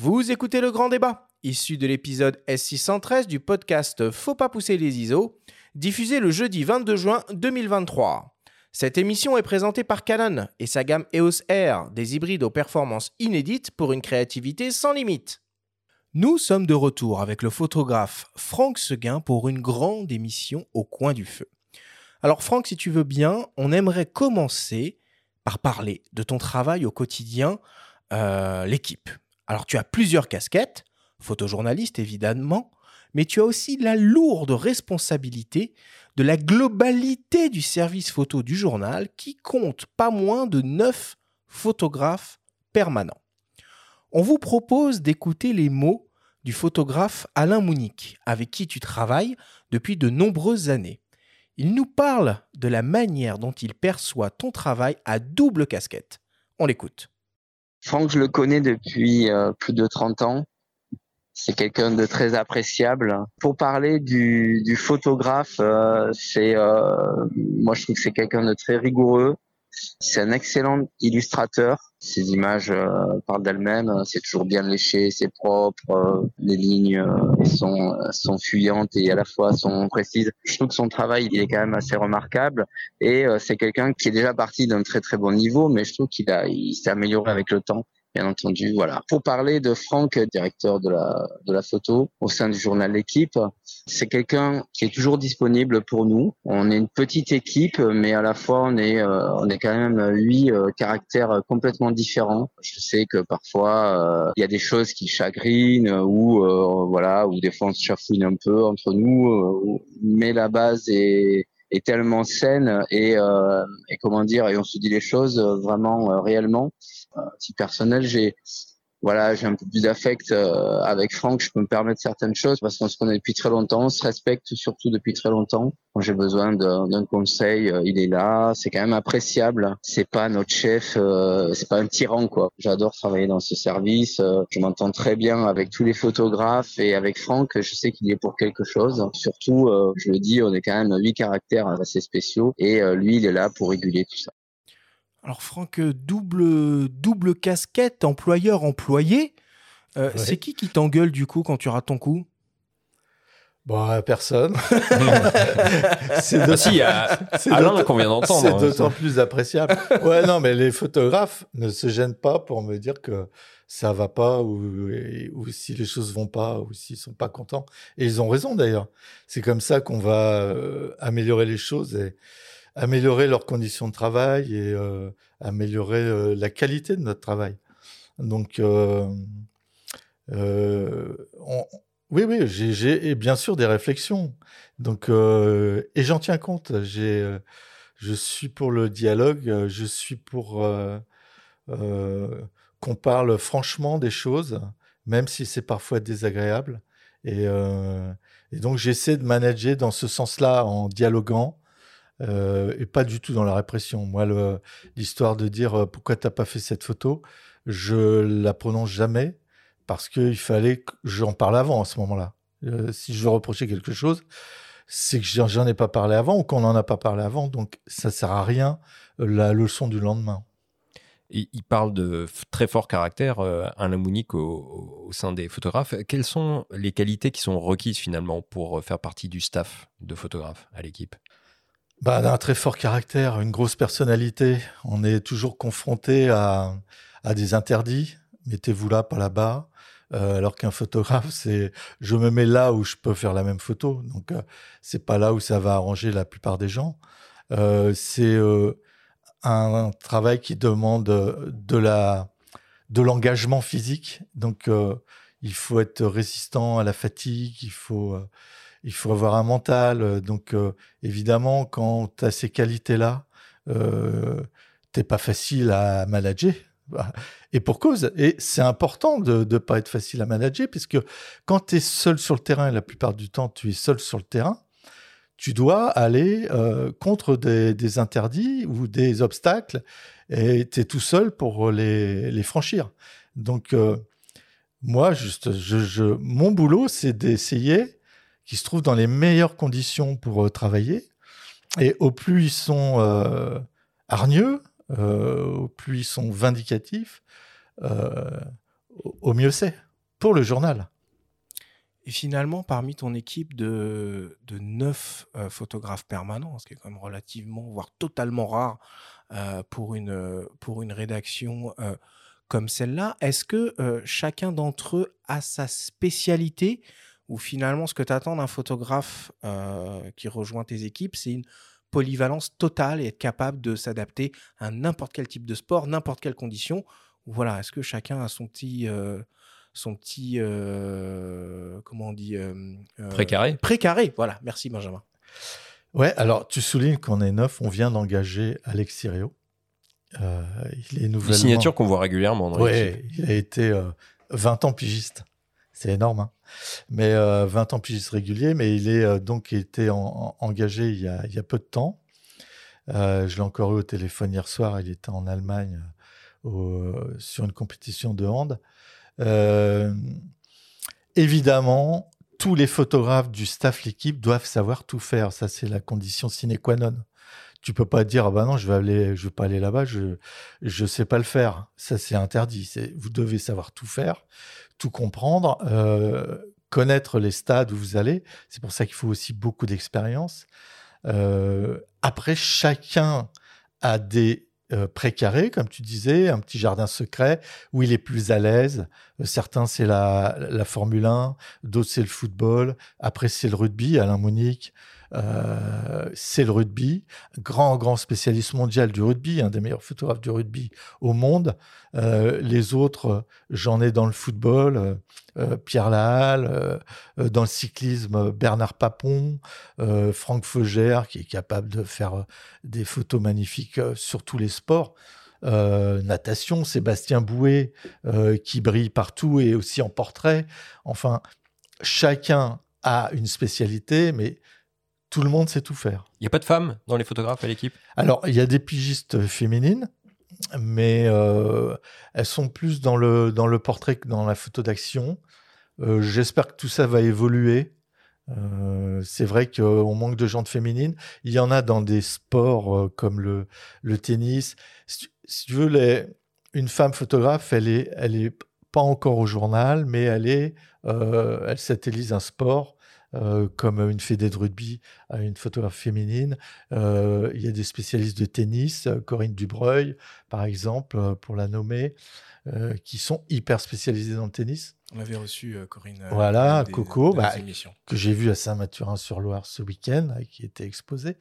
Vous écoutez le grand débat, issu de l'épisode S613 du podcast Faut pas pousser les ISO, diffusé le jeudi 22 juin 2023. Cette émission est présentée par Canon et sa gamme EOS R, des hybrides aux performances inédites pour une créativité sans limite. Nous sommes de retour avec le photographe Franck Seguin pour une grande émission au coin du feu. Alors Franck, si tu veux bien, on aimerait commencer par parler de ton travail au quotidien, euh, l'équipe. Alors tu as plusieurs casquettes, photojournaliste évidemment, mais tu as aussi la lourde responsabilité de la globalité du service photo du journal qui compte pas moins de 9 photographes permanents. On vous propose d'écouter les mots du photographe Alain Mounique, avec qui tu travailles depuis de nombreuses années. Il nous parle de la manière dont il perçoit ton travail à double casquette. On l'écoute. Franck, je le connais depuis euh, plus de 30 ans. C'est quelqu'un de très appréciable. Pour parler du, photographe, euh, c'est euh, moi je trouve que c'est quelqu'un de très rigoureux. C'est un excellent illustrateur. Ses images euh, parlent d'elles-mêmes. C'est toujours bien léché, c'est propre. Euh, les lignes euh, sont sont fuyantes et à la fois sont précises. Je trouve que son travail il est quand même assez remarquable. Et c'est quelqu'un qui est déjà parti d'un très très bon niveau, mais je trouve qu'il a il s'est amélioré avec le temps bien entendu. Voilà. Pour parler de Franck, directeur de la, de la photo au sein du journal L'équipe, c'est quelqu'un qui est toujours disponible pour nous. On est une petite équipe, mais à la fois on est, euh, on est quand même huit euh, caractères complètement différents. Je sais que parfois euh, il y a des choses qui chagrinent ou voilà, ou des fois on se chafouine un peu entre nous, mais la base est est tellement saine et, et comment dire et on se dit les choses vraiment réellement. Si personnel, j'ai voilà, j'ai un peu plus d'affect euh, avec Franck, je peux me permettre certaines choses parce qu'on se connaît depuis très longtemps, on se respecte surtout depuis très longtemps. Quand j'ai besoin d'un conseil, euh, il est là, c'est quand même appréciable. C'est pas notre chef, euh, c'est pas un tyran quoi. J'adore travailler dans ce service, je m'entends très bien avec tous les photographes et avec Franck, je sais qu'il est pour quelque chose. Surtout, je le dis, on est quand même huit caractères assez spéciaux et lui, il est là pour réguler tout ça. Alors Franck, double, double casquette, employeur-employé. Euh, c'est qui qui t'engueule du coup quand tu rates ton coup? Bon, personne. c'est de... si, Alain qu'on vient d'entendre. C'est d'autant plus appréciable. Ouais, non, mais les photographes ne se gênent pas pour me dire que ça va pas ou, ou si les choses vont pas ou s'ils sont pas contents. Et ils ont raison d'ailleurs. C'est comme ça qu'on va euh, améliorer les choses et améliorer leurs conditions de travail et euh, améliorer euh, la qualité de notre travail. Donc, euh, oui, oui, j'ai bien sûr des réflexions. Donc, et j'en tiens compte. Je suis pour le dialogue. Je suis pour qu'on parle franchement des choses, même si c'est parfois désagréable. Et donc, j'essaie de manager dans ce sens-là en dialoguant euh, et pas du tout dans la répression. Moi, l'histoire de dire euh, pourquoi t'as pas fait cette photo, je la prononce jamais parce qu'il fallait que j'en parle avant à ce moment-là. Euh, si je veux reprocher quelque chose, c'est que j'en ai pas parlé avant ou qu'on n'en a pas parlé avant, donc ça sert à rien la leçon du lendemain. il parle de très fort caractère, un Mounique au, au, sein des photographes. Quelles sont les qualités qui sont requises finalement pour faire partie du staff de photographes à l'équipe? Bah, un très fort caractère, une grosse personnalité. On est toujours confronté à, des interdits. Mettez-vous là, pas là-bas. Euh, alors qu'un photographe, c'est je me mets là où je peux faire la même photo. Donc euh, c'est pas là où ça va arranger la plupart des gens. Euh, c'est euh, un, travail qui demande de la de l'engagement physique. Donc il faut être résistant à la fatigue. Il faut il faut avoir un mental. Euh, donc, euh, évidemment, quand tu as ces qualités-là, euh, t'es pas facile à manager. Et pour cause, et c'est important de ne pas être facile à manager, puisque quand tu es seul sur le terrain, et la plupart du temps tu es seul sur le terrain, tu dois aller euh, contre des, interdits ou des obstacles, et tu es tout seul pour les, franchir. Donc, moi, juste, je, mon boulot, c'est d'essayer qui se trouvent dans les meilleures conditions pour euh, travailler. Et au plus ils sont euh, hargneux, euh, au plus ils sont vindicatifs, au mieux c'est. pour le journal. Et finalement, parmi ton équipe de, de neuf euh, photographes permanents, ce qui est quand même relativement, voire totalement rare euh, pour, une, pour une rédaction euh, comme celle-là, est-ce que chacun d'entre eux a sa spécialité ou finalement ce que tu attends d'un photographe qui rejoint tes équipes, c'est une polyvalence totale et être capable de s'adapter à n'importe quel type de sport, n'importe quelle condition Voilà, est-ce que chacun a son petit son petit, euh, comment on dit euh, euh, Précaré. Précaré, voilà. Merci Benjamin. Ouais, alors tu soulignes qu'on est neuf, on vient d'engager Alex Sirio. il est nouvellement... Une signature qu'on voit régulièrement dans Ouais, il a été 20 ans pigiste. C'est énorme, hein. mais 20 ans pigiste régulier, mais il est donc été engagé il y, a, peu de temps. je l'ai encore eu au téléphone hier soir, il était en Allemagne sur une compétition de hand. Euh, évidemment, tous les photographes du staff, l'équipe doivent savoir tout faire. Ça, c'est la condition sine qua non. Tu peux pas dire ah bah non, je vais aller, je vais pas aller là-bas, je je sais pas le faire. Ça, c'est interdit. Vous devez savoir tout faire, tout comprendre, euh, connaître les stades où vous allez. C'est pour ça qu'il faut aussi beaucoup d'expérience. Euh, après, chacun a des euh, précaré, comme tu disais, un petit jardin secret où il est plus à l'aise. Euh, certains, c'est la, la Formule 1, d'autres, c'est le football. Après, c'est le rugby. Alain Monique, euh, c'est le rugby. Grand, grand spécialiste mondial du rugby, un des meilleurs photographes du rugby au monde. Euh, les autres, j'en ai dans le football, euh, Pierre Lahalle, dans le cyclisme, Bernard Papon, Franck Feugère, qui est capable de faire des photos magnifiques sur tous les sports. natation, Sébastien Bouet, qui brille partout et aussi en portrait. Enfin, chacun a une spécialité, mais tout le monde sait tout faire. Il n'y a pas de femmes dans les photographes à l'équipe? Alors, il y a des pigistes féminines, mais euh, elles sont plus dans le, dans le portrait que dans la photo d'action. Euh, j'espère que tout ça va évoluer. Euh, c'est vrai qu'on manque de gens de féminines. Il y en a dans des sports comme le, le tennis. Si tu, veux, les, une femme photographe, elle est, elle est pas encore au journal, mais elle est, elle satellise un sport euh, comme une fédé de rugby à une photographe féminine. Euh, il y a des spécialistes de tennis, euh, Corinne Dubreuil, par exemple, pour la nommer, qui sont hyper spécialisés dans le tennis. On avait reçu Corinne. Voilà, Coco, bah, que j'ai vu à Saint-Mathurin-sur-Loire ce week-end, qui était exposé.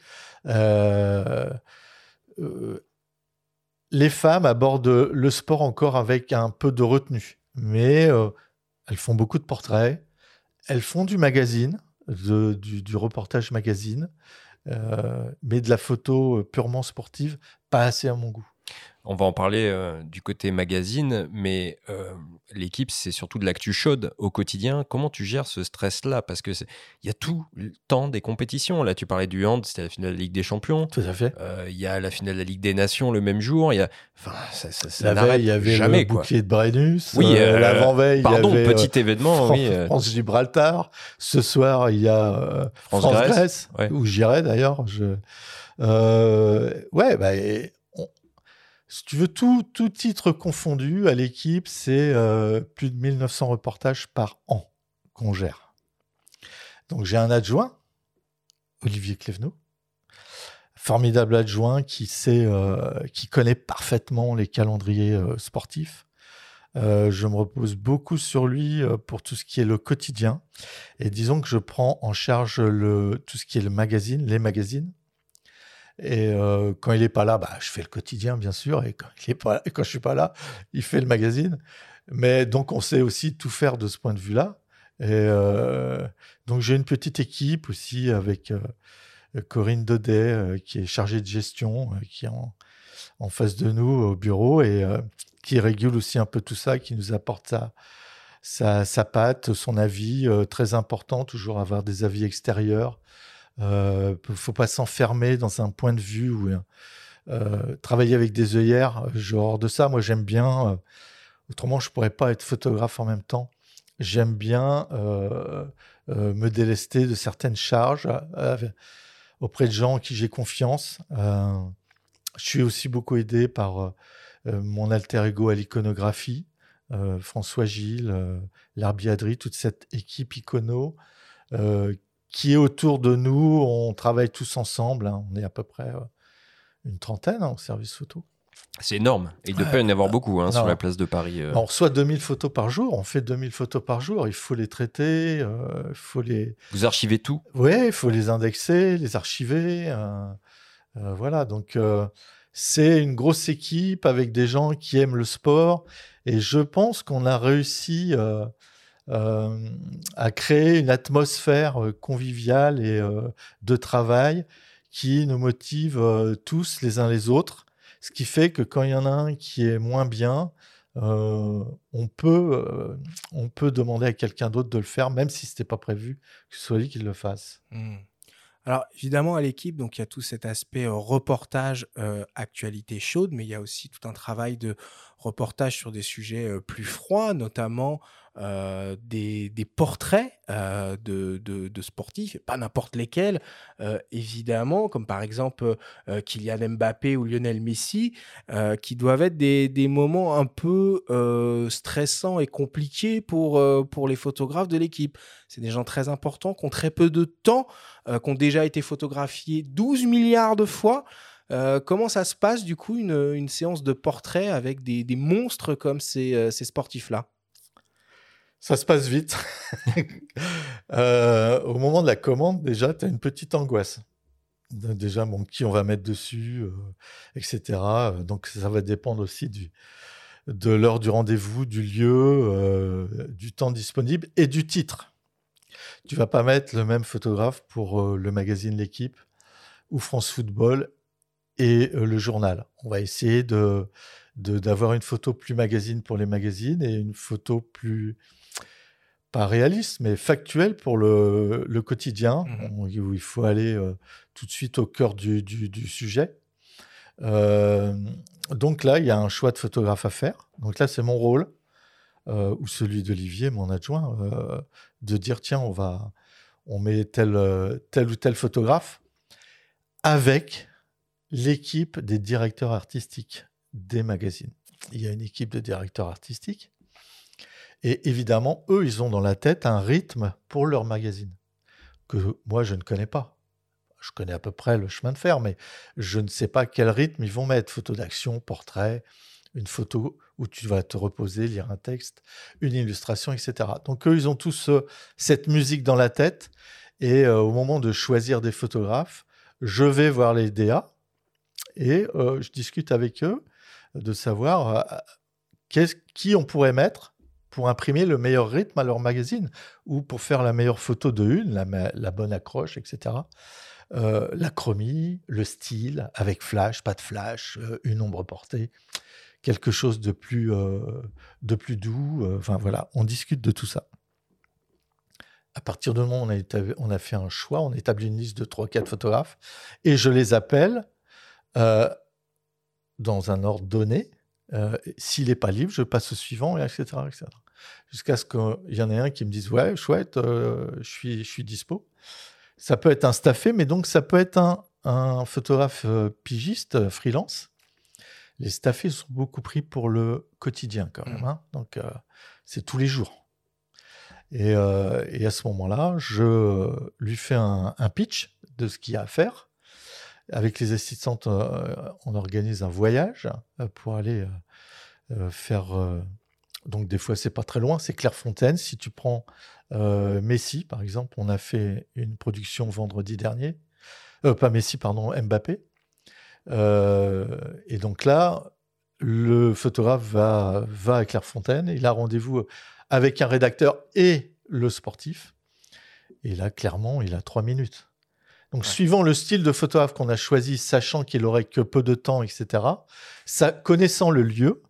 les femmes abordent le sport encore avec un peu de retenue, mais elles font beaucoup de portraits, elles font du magazine, du, reportage magazine, euh, mais de la photo purement sportive, pas assez à mon goût. On va en parler euh, du côté magazine, mais euh, l'équipe, c'est surtout de l'actu chaude au quotidien. Comment tu gères ce stress-là? Parce qu'il y a tout le temps des compétitions. Là, tu parlais du hand, c'était la finale de la Ligue des Champions. Tout à fait. Euh, il y a la finale de la Ligue des Nations le même jour. Il y a, enfin, ça, ça, la veille, il y avait jamais, le bouclier de Brennus. Oui, l'avant-veille, il y avait petit événement. France, Gibraltar. Ce soir, il y a France-Grèce, où j'irai d'ailleurs. Je... ouais, bah, si tu veux, tout, tout titre confondu à l'équipe, c'est euh, plus de 1900 reportages par an qu'on gère. Donc j'ai un adjoint, Olivier Clévenot, formidable adjoint qui sait, euh, qui connaît parfaitement les calendriers euh, sportifs. je me repose beaucoup sur lui pour tout ce qui est le quotidien. Et disons que je prends en charge tout ce qui est le magazine, les magazines. Et euh, quand il n'est pas là, bah, je fais le quotidien, bien sûr. Et quand, je suis pas là, il fait le magazine. Mais donc, on sait aussi tout faire de ce point de vue-là. Et euh, donc, j'ai une petite équipe aussi avec euh, Corinne Daudet, qui est chargée de gestion, qui est en, face de nous au bureau et qui régule aussi un peu tout ça, qui nous apporte sa patte, son avis, très important, toujours avoir des avis extérieurs. Il euh, ne faut pas s'enfermer dans un point de vue ou euh, travailler avec des œillères. Genre de ça, moi j'aime bien. Euh, autrement, je pourrais pas être photographe en même temps. J'aime bien me délester de certaines charges auprès de gens en qui j'ai confiance. je suis aussi beaucoup aidé par mon alter ego à l'iconographie. François Gilles, Larbiadri, toute cette équipe icono qui est autour de nous. On travaille tous ensemble. hein. On est à peu près euh, une trentaine hein, au service photo. C'est énorme. Et il ne Ouais. peut y en avoir beaucoup hein, sur la place de Paris. euh. On reçoit 2000 photos par jour. On fait 2000 photos par jour. Il faut les traiter. euh, Il faut les, Vous archivez tout? Ouais, il faut les indexer, les archiver. euh, euh, voilà, donc euh, c'est une grosse équipe avec des gens qui aiment le sport. Et je pense qu'on a réussi euh, euh, à créer une atmosphère euh, conviviale et euh, de travail qui nous motive euh, tous les uns les autres. Ce qui fait que quand il y en a un qui est moins bien, euh, on, peut, euh, on peut demander à quelqu'un d'autre de le faire, même si ce n'était pas prévu que ce soit lui qui le fasse. Hmm. Alors évidemment à l'équipe, donc il y a tout cet aspect euh, reportage, euh, actualité chaude, mais il y a aussi tout un travail de reportage sur des sujets euh, plus froids, notamment euh, des, des portraits euh, de, de- sportifs, pas n'importe lesquels, euh, évidemment, comme par exemple Kylian Mbappé ou Lionel Messi, qui doivent être des, des moments un peu stressants et compliqués pour, pour les photographes de l'équipe. C'est des gens très importants, qui ont très peu de temps, qui ont déjà été photographiés 12 milliards de fois. Comment ça se passe du coup une, une séance de portrait avec des, des monstres comme ces, ces sportifs-là? Ça se passe vite. Euh, au moment de la commande, déjà, tu as une petite angoisse. Déjà, bon, qui on va mettre dessus, euh, etc. Donc, ça va dépendre aussi de l'heure du rendez-vous, du lieu, euh, du temps disponible et du titre. Tu vas pas mettre le même photographe pour le magazine L'équipe ou France Football et le journal. On va essayer d'avoir une photo plus magazine pour les magazines et une photo plus pas réaliste mais factuelle pour le, le quotidien Mhm. où il faut aller euh, tout de suite au cœur du, du- du sujet. Euh, donc là, il y a un choix de photographe à faire. Donc là, c'est mon rôle euh, ou celui d'Olivier, mon adjoint, de dire tiens, on va, on met tel, tel ou tel photographe avec l'équipe des directeurs artistiques des magazines. Il y a une équipe de directeurs artistiques. Et évidemment, eux, ils ont dans la tête un rythme pour leur magazine que moi, je ne connais pas. Je connais à peu près le chemin de fer, mais je ne sais pas quel rythme ils vont mettre. Photo d'action, portrait, une photo où tu vas te reposer, lire un texte, une illustration, etc. Donc eux, ils ont tous euh, cette musique dans la tête. Et euh, au moment de choisir des photographes, je vais voir les DA et euh, je discute avec eux de savoir qui on pourrait mettre pour imprimer le meilleur rythme à leur magazine ou pour faire la meilleure photo de une, la, bonne accroche, etc. Euh, la chromie, le style, avec flash, pas de flash, euh, une ombre portée, quelque chose de plus, euh, de plus doux. euh, Enfin voilà, on discute de tout ça. À partir du moment où on a, on a fait un choix, on établit une liste de 3-4 photographes et je les appelle dans un ordre donné. Euh, S'il n'est pas libre, je passe au suivant, et etc. etc. Jusqu'à ce qu'il y en ait un qui me dise Ouais, chouette, euh, je, suis, je suis dispo. Ça peut être un staffé, mais donc ça peut être un, un photographe euh, pigiste, freelance. Les staffés sont beaucoup pris pour le quotidien quand même. Mhm. hein. Donc euh, c'est tous les jours. Et, et à ce moment-là, je lui fais un, un pitch de ce qu'il y a à faire. Avec les assistantes, euh, on organise un voyage euh, pour aller euh, faire. donc des fois, c'est pas très loin, c'est Clairefontaine. Si tu prends Messi, par exemple, on a fait une production vendredi dernier. Pas Messi, pardon, Mbappé. Et donc là, le photographe va, va à Clairefontaine. Il a rendez-vous avec un rédacteur et le sportif. Et là, clairement, il a trois minutes. Donc, Ouais. suivant le style de photographe qu'on a choisi, sachant qu'il aurait que peu de temps, etc., ça, connaissant le lieu,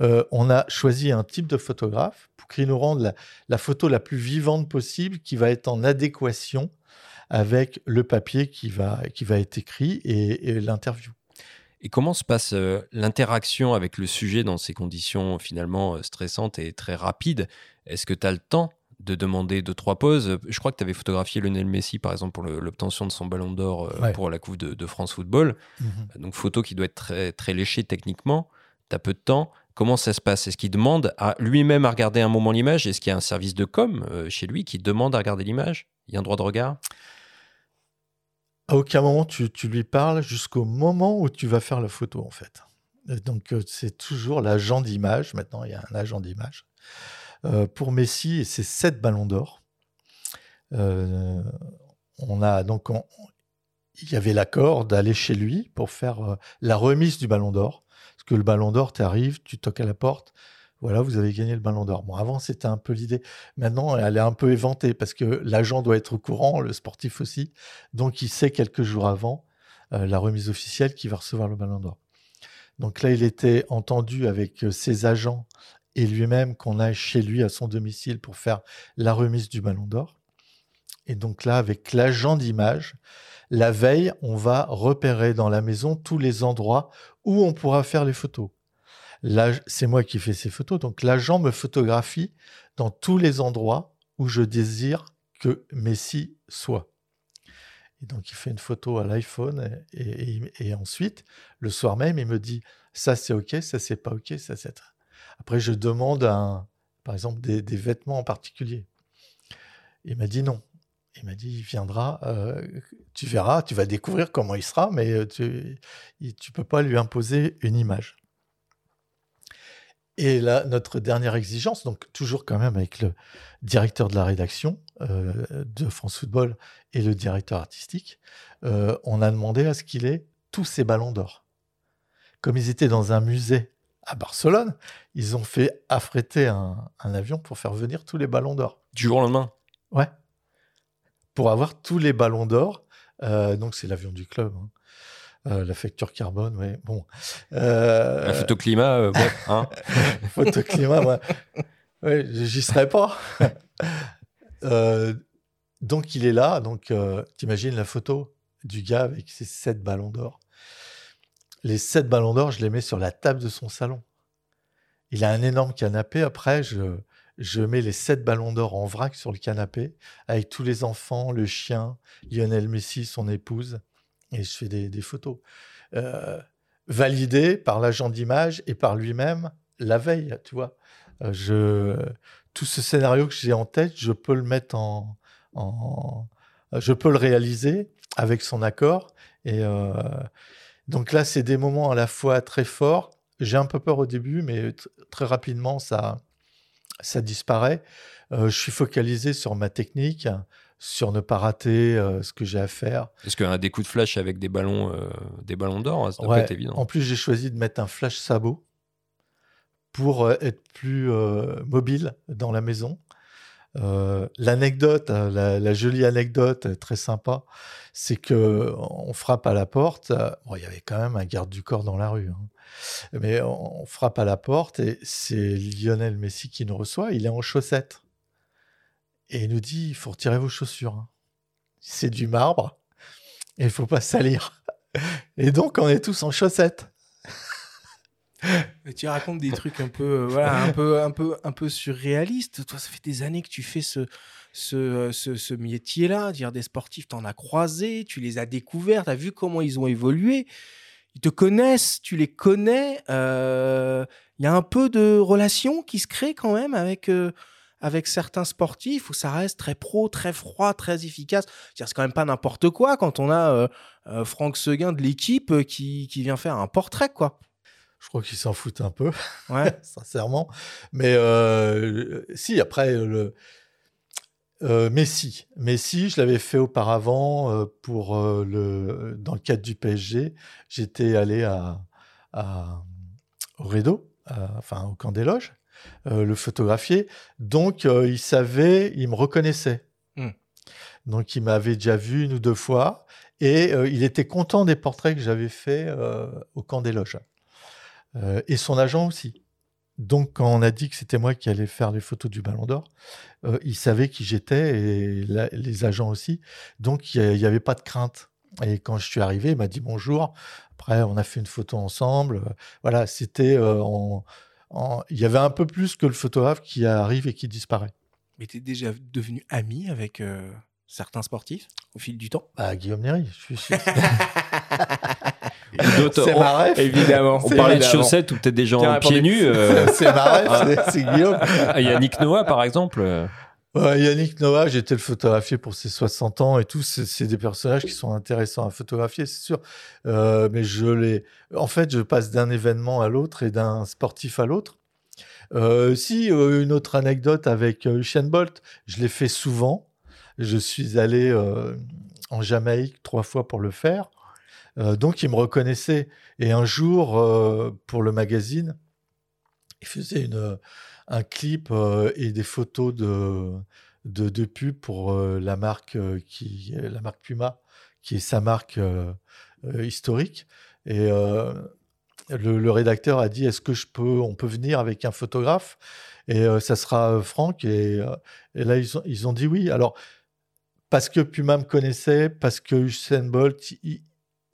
euh, on a choisi un type de photographe pour qu'il nous rende la, la photo la plus vivante possible, qui va être en adéquation avec le papier qui va, qui va être écrit et, et l'interview. Et comment se passe euh, l'interaction avec le sujet dans ces conditions finalement euh, stressantes et très rapides? Est-ce que tu as le temps de demander deux, trois pauses Je crois que tu avais photographié Lionel Messi, par exemple, pour l'obtention de son ballon d'or euh, Ouais. pour la Coupe de, de France Football. Donc, photo qui doit être très, très léchée techniquement. Tu as peu de temps. Comment ça se passe? Est-ce qu'il demande à lui-même à regarder un moment l'image? Est-ce qu'il y a un service de com euh, chez lui qui demande à regarder l'image? Il y a un droit de regard? À aucun moment tu, tu lui parles jusqu'au moment où tu vas faire la photo en fait. Euh, Donc c'est toujours l'agent d'image. Maintenant il y a un agent d'image. Euh, pour Messi, c'est sept ballons d'or. Euh, on a donc on- il y avait l'accord d'aller chez lui pour faire euh, la remise du ballon d'or. Parce que le ballon d'or, tu arrives, tu toques à la porte, voilà, vous avez gagné le ballon d'or. Bon, avant, c'était un peu l'idée. Maintenant, elle est un peu éventée parce que l'agent doit être au courant, le sportif aussi. Donc, il sait quelques jours avant la remise officielle qu'il va recevoir le ballon d'or. Donc là, il était entendu avec ses agents et lui-même qu'on aille chez lui à son domicile pour faire la remise du ballon d'or. Et donc là, avec l'agent d'image, la veille, on va repérer dans la maison tous les endroits où on pourra faire les photos. Là, c'est moi qui fais ces photos, donc l'agent me photographie dans tous les endroits où je désire que Messi soit. Et donc, il fait une photo à l'iPhone et, et- et ensuite, le soir même, il me dit ça c'est OK, ça c'est pas OK, ça c'est. Après, je demande, un, par exemple, des, vêtements en particulier. Il m'a dit non. Il m'a dit il viendra, euh, tu verras, tu vas découvrir comment il sera, mais euh, tu ne peux pas lui imposer une image. Et là, notre dernière exigence, donc toujours quand même avec le directeur de la rédaction euh, de France Football et le directeur artistique, on a demandé à ce qu'il ait tous ses ballons d'or. Comme ils étaient dans un musée à Barcelone, ils ont fait affréter un, un avion pour faire venir tous les ballons d'or. Du jour au lendemain Ouais. Pour avoir tous les ballons d'or. Euh, donc, c'est l'avion du club. hein. Euh, la facture carbone, ouais. Bon. Euh, La photo climat, euh, bon, hein Photoclimat, ouais. Ouais, j'y serais pas. Donc, il est là. Donc, t'imagines la photo du gars avec ses sept ballons d'or. Les sept ballons d'or, je les mets sur la table de son salon. Il a un énorme canapé. Après, je, je mets les sept ballons d'or en vrac sur le canapé avec tous les enfants, le chien, Lionel Messi, son épouse. Et je fais des, des photos. Euh, validées par l'agent d'image et par lui-même la veille, tu vois. Euh, je, tout ce scénario que j'ai en tête, je peux le mettre en, en- je peux le réaliser avec son accord. Et euh, donc là, c'est des moments à la fois très forts. J'ai un peu peur au début, mais très rapidement, ça, ça disparaît. Euh, je suis focalisé sur ma technique, sur ne pas rater euh, ce que j'ai à faire. Est-ce qu'un des coups de flash avec des ballons, euh, des ballons d'or, ça doit Ouais. être évident. En plus, j'ai choisi de mettre un flash sabot pour être plus mobile dans la maison. Euh, L'anecdote, euh, la, jolie anecdote euh, très sympa, c'est que on frappe à la porte. euh, bon, il y avait quand même un garde du corps dans la rue, hein. mais on, on frappe à la porte et c'est Lionel Messi qui nous reçoit. Il est en chaussettes et il nous dit il faut retirer vos chaussures. hein. C'est du marbre et il faut pas salir. Et donc on est tous en chaussettes. Tu racontes des trucs un peu, euh, voilà, un peu, un peu, un peu surréalistes. Toi, ça fait des années que tu fais ce, ce, euh, ce, ce métier-là. Dire des sportifs, t'en as croisé, tu les as découverts, t'as vu comment ils ont évolué. Ils te connaissent, tu les connais. euh, Il y a un peu de relation qui se crée quand même avec. avec certains sportifs où ça reste très pro, très froid, très efficace. C'est quand même pas n'importe quoi quand on a Franck Seguin de l'équipe qui, qui vient faire un portrait, quoi. Je crois qu'ils s'en foutent un peu, Ouais. sincèrement. Mais euh, si, après, le, euh, Messi. Messi, je l'avais fait auparavant euh, pour le, dans le cadre du PSG. J'étais allé à, à- au Rideau, à- enfin au camp des loges, le photographier. Donc, il savait, il me reconnaissait. Hmm. Donc, il m'avait déjà vu une ou deux fois. Et il était content des portraits que j'avais faits au camp des loges. Euh, et son agent aussi. Donc, quand on a dit que c'était moi qui allais faire les photos du Ballon d'Or, euh, il savait qui j'étais et la- les agents aussi. Donc, il n'y avait pas de crainte. Et quand je suis arrivé, il m'a dit bonjour. Après, on a fait une photo ensemble. Voilà, c'était. euh, en- en- Il y avait un peu plus que le photographe qui arrive et qui disparaît. Mais tu es déjà devenu ami avec euh, certains sportifs au fil du temps? Bah, Guillaume Néry, je suis sûr. C'est on- ma ref. Évidemment. On parlait de chaussettes ou peut-être des gens Tiens, pieds nus. euh, C'est ma ref, c'est- c'est Guillaume. ah, Yannick Noah, par exemple. euh, Ouais, Yannick Noah, j'ai été le photographier pour ses 60 ans et tout. C'est des personnages qui sont intéressants à photographier, c'est sûr. Euh, mais je les. En fait, je passe d'un événement à l'autre et d'un sportif à l'autre. Euh, si, euh, une autre anecdote avec Usain Bolt, je l'ai fait souvent. Je suis allé en Jamaïque trois fois pour le faire. Euh, donc, il me reconnaissait. Et un jour, euh, pour le magazine, il faisait une, un clip euh, et des photos de, de, de pub pour la marque qui la marque Puma, qui est sa marque historique. Et le, rédacteur a dit est-ce que je peux, on peut venir avec un photographe? Et ça sera Franck. Et, là ils ont, ils ont dit oui. Alors parce que Puma me connaissait, parce que Usain Bolt,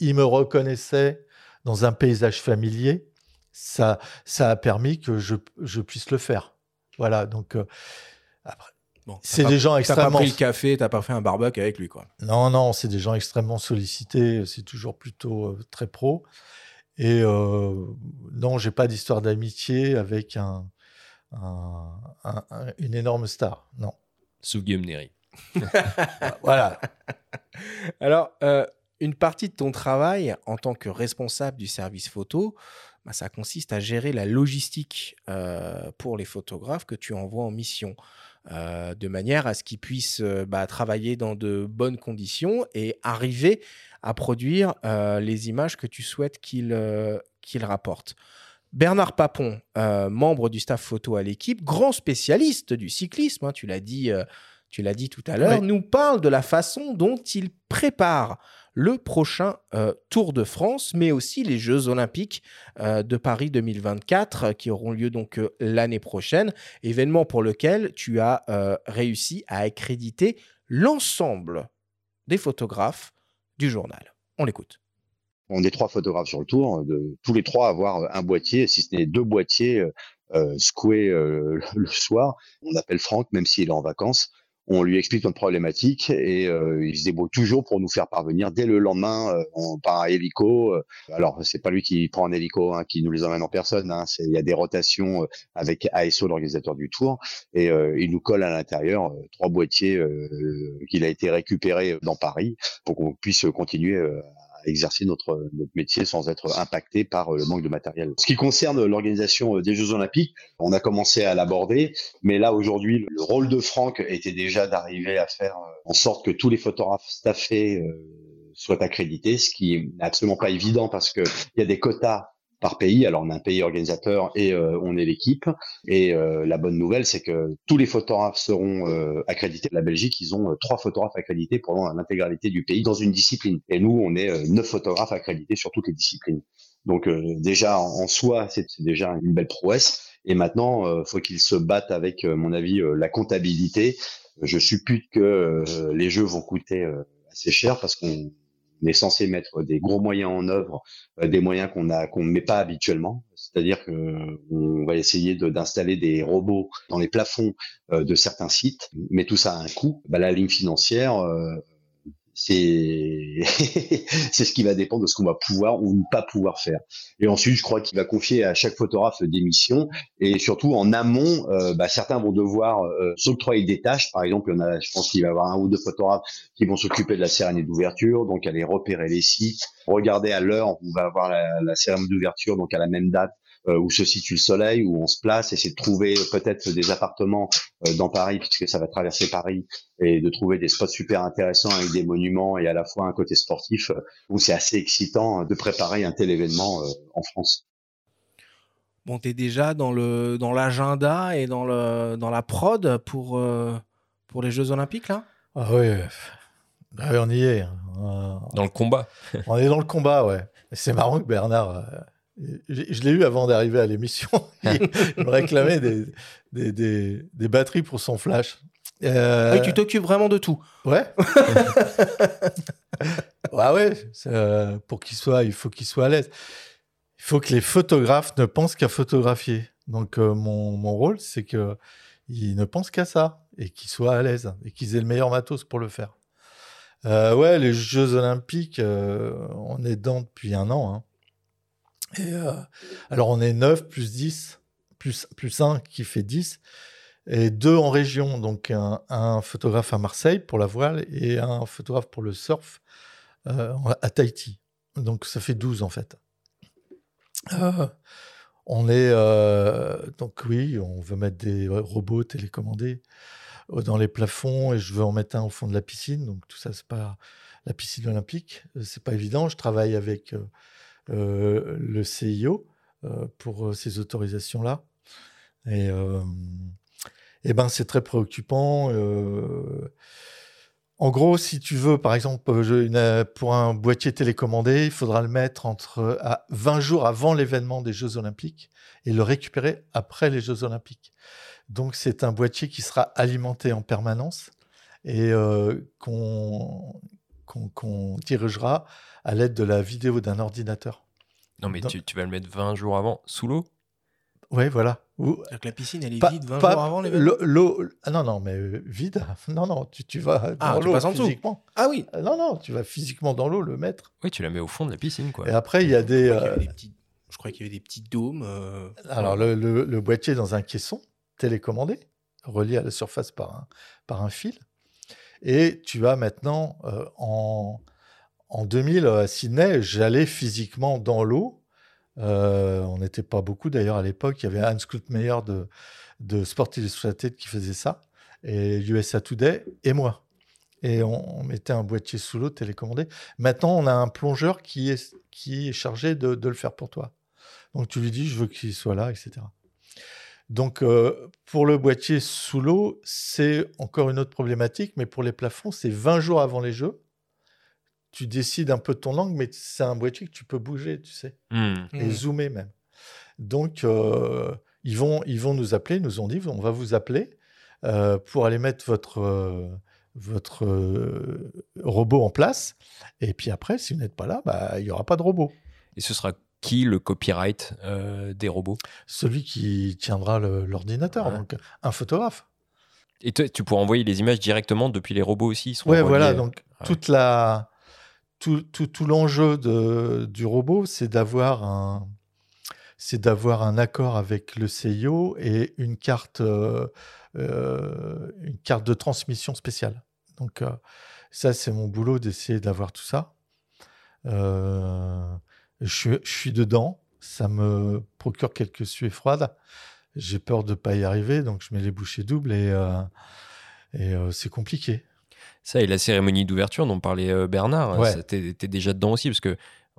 il me reconnaissait dans un paysage familier, ça, ça a permis que je, je puisse le faire. Voilà, donc euh, après, Bon, c'est des gens T'as pas extrêmement. pris le café, t'as pas fait un barbecue avec lui, quoi. Non, non, c'est des gens extrêmement sollicités, c'est toujours plutôt euh, très pro. Et euh, non, j'ai pas d'histoire d'amitié avec un, un- un- un- une énorme star. Non. Sous Guillaume Néry. Voilà. Alors, euh, une partie de ton travail en tant que responsable du service photo, bah, ça consiste à gérer la logistique euh, pour les photographes que tu envoies en mission, euh, de manière à ce qu'ils puissent euh, bah, travailler dans de bonnes conditions et arriver à produire les images que tu souhaites qu'ils rapportent. Bernard Papon, membre du staff photo à l'équipe, grand spécialiste du cyclisme, hein, tu l'as dit, tu l'as dit tout à l'heure, Oui. nous parle de la façon dont il prépare le prochain euh, Tour de France, mais aussi les Jeux Olympiques euh, de Paris 2024 euh, qui auront lieu donc l'année prochaine, événement pour lequel tu as réussi à accréditer l'ensemble des photographes du journal. On l'écoute. On est trois photographes sur le tour, de tous les trois avoir un boîtier, si ce n'est deux boîtiers euh, le soir. On appelle Franck, même s'il est en vacances. On lui explique notre problématique et euh, il se débrouille toujours pour nous faire parvenir dès le lendemain euh, en, par hélico. euh. Alors c'est pas lui qui prend un hélico, hein, qui nous les emmène en personne. Hein, il y a des rotations euh, avec ASO, l'organisateur du tour, et euh, il nous colle à l'intérieur euh, trois boîtiers qu'il a été récupéré dans Paris pour qu'on puisse continuer exercer notre, notre métier sans être impacté par euh, le manque de matériel. Ce qui concerne l'organisation euh, des Jeux Olympiques, on a commencé à l'aborder, mais là aujourd'hui, le rôle de Franck était déjà d'arriver à faire euh, en sorte que tous les photographes staffés soient accrédités, ce qui n'est absolument pas évident parce que il y a des quotas par pays. Alors on a un pays organisateur et euh, on est l'équipe. Et euh, la bonne nouvelle, c'est que tous les photographes seront euh, accrédités. La Belgique, ils ont euh, trois photographes accrédités pour l'intégralité du pays dans une discipline. Et nous, on est euh, neuf photographes accrédités sur toutes les disciplines. Donc euh, déjà en soi, c'est déjà une belle prouesse. Et maintenant, euh, faut qu'ils se battent avec, euh, mon avis, euh, la comptabilité. Je suppute que les jeux vont coûter assez cher parce qu'on est censé mettre des gros moyens en œuvre, euh, des moyens qu'on a qu'on ne met pas habituellement. C'est-à-dire que on va essayer d'installer des robots dans les plafonds euh, de certains sites, mais tout ça a un coût. Bah, la ligne financière, euh, c'est c'est ce qui va dépendre de ce qu'on va pouvoir ou ne pas pouvoir faire. Et ensuite, je crois qu'il va confier à chaque photographe des missions et surtout en amont, euh, bah, certains vont devoir euh, s'octroyer des tâches. Par exemple, il y en a, je pense qu'il va y avoir un ou deux photographes qui vont s'occuper de la cérémonie d'ouverture, donc aller repérer les sites, regarder à l'heure où on va avoir la, la cérémonie d'ouverture, donc à la même date où se situe le soleil, où on se place, essayer de trouver peut-être des appartements euh, dans Paris, puisque ça va traverser Paris, et de trouver des spots super intéressants avec des monuments et à la fois un côté sportif, euh, où c'est assez excitant euh, de préparer un tel événement euh, en France. Bon, tu es déjà dans le dans l'agenda et dans, le, dans la prod pour, euh, pour les Jeux Olympiques, là? Ah oui, Ah oui, on y est. Euh, Dans le combat. On est dans le combat, ouais. C'est marrant que Bernard. Je l'ai eu avant d'arriver à l'émission. Il me réclamait des, des, des- des batteries pour son flash. Euh, Ah tu t'occupes vraiment de tout. Ouais. ouais, ouais. euh, pour qu'il soit, il faut qu'il soit à l'aise. Il faut que les photographes ne pensent qu'à photographier. Donc, euh, mon, mon rôle, c'est que ils ne pensent qu'à ça et qu'ils soient à l'aise et qu'ils aient le meilleur matos pour le faire. Euh, ouais, les Jeux Olympiques, euh, on est dedans depuis un an. hein. Euh, alors, on est 9 plus 10, plus, plus 1 qui fait 10, et deux en région. Donc, un, photographe à Marseille pour la voile et un photographe pour le surf euh, à Tahiti. Donc, ça fait 12 en fait. Euh, on est. donc, oui, on veut mettre des robots télécommandés dans les plafonds et je veux en mettre un au fond de la piscine. Donc, tout ça, c'est pas la piscine olympique. C'est pas évident. Je travaille avec le CIO euh, pour euh, ces autorisations-là. Et, euh, eh ben, c'est très préoccupant. euh, en gros, si tu veux, par exemple, euh, pour un boîtier télécommandé, il faudra le mettre entre euh, à 20 jours avant l'événement des Jeux Olympiques et le récupérer après les Jeux Olympiques. Donc, c'est un boîtier qui sera alimenté en permanence et euh, qu'on qu'on qu'on dirigera à l'aide de la vidéo d'un ordinateur. Non, mais tu, tu vas le mettre 20 jours avant, sous l'eau? Ouais, voilà. Ou- que la piscine, elle est pas- vide 20 pas- jours avant l'eau- l'eau- ah non, non, mais euh, vide. Non, non, tu, tu vas Ah, dans l'eau passes en dessous. physiquement. Ah oui. Euh, Non, non, tu vas physiquement dans l'eau le mettre. Oui, tu la mets au fond de la piscine, quoi. Et après, il y a des. Je crois qu'il y euh, avait des petits- Je crois qu'il y avait des petits dômes. euh, alors, le, le- le boîtier dans un caisson télécommandé, relié à la surface par un, par un fil. Et tu as maintenant, euh, en, en 2000 à Sydney, j'allais physiquement dans l'eau. Euh, on n'était pas beaucoup d'ailleurs à l'époque. Il y avait Hans Klutmeyer de, de Sport Illustrated qui faisait ça, et USA Today, et moi. Et on, on mettait un boîtier sous l'eau télécommandé. Maintenant, on a un plongeur qui est, chargé de, de le faire pour toi. Donc tu lui dis, je veux qu'il soit là, etc. Donc euh, pour le boîtier sous l'eau, c'est encore une autre problématique, mais pour les plafonds, c'est 20 jours avant les jeux. Tu décides un peu de ton angle, mais c'est un boîtier que tu peux bouger, tu sais Hmm. et hmm. zoomer même. Donc, euh, ils, vont, ils vont nous appeler, ils nous ont dit, on va vous appeler euh, pour aller mettre votre, euh, votre euh, robot en place. Et puis après, si vous n'êtes pas là, bah, il n'y aura pas de robot. Et ce sera qui le copyright euh, des robots? Celui qui tiendra l'ordinateur, Ouais. donc un photographe. Et tu pourras envoyer les images directement depuis les robots aussi reliés. voilà. Donc, Ouais. toute la, tout, tout, tout l'enjeu du robot, c'est d'avoir un, c'est d'avoir un accord avec le CIO et une carte, euh, une carte de transmission spéciale. Donc, euh, ça, c'est mon boulot d'essayer d'avoir tout ça. Euh, je, suis- je suis dedans. Ça me procure quelques suées froides. J'ai peur de ne pas y arriver, donc je mets les bouchées doubles et, euh, et euh, c'est compliqué. Ça et la cérémonie d'ouverture dont parlait euh, Bernard, Ouais. t'es t'es déjà dedans aussi parce que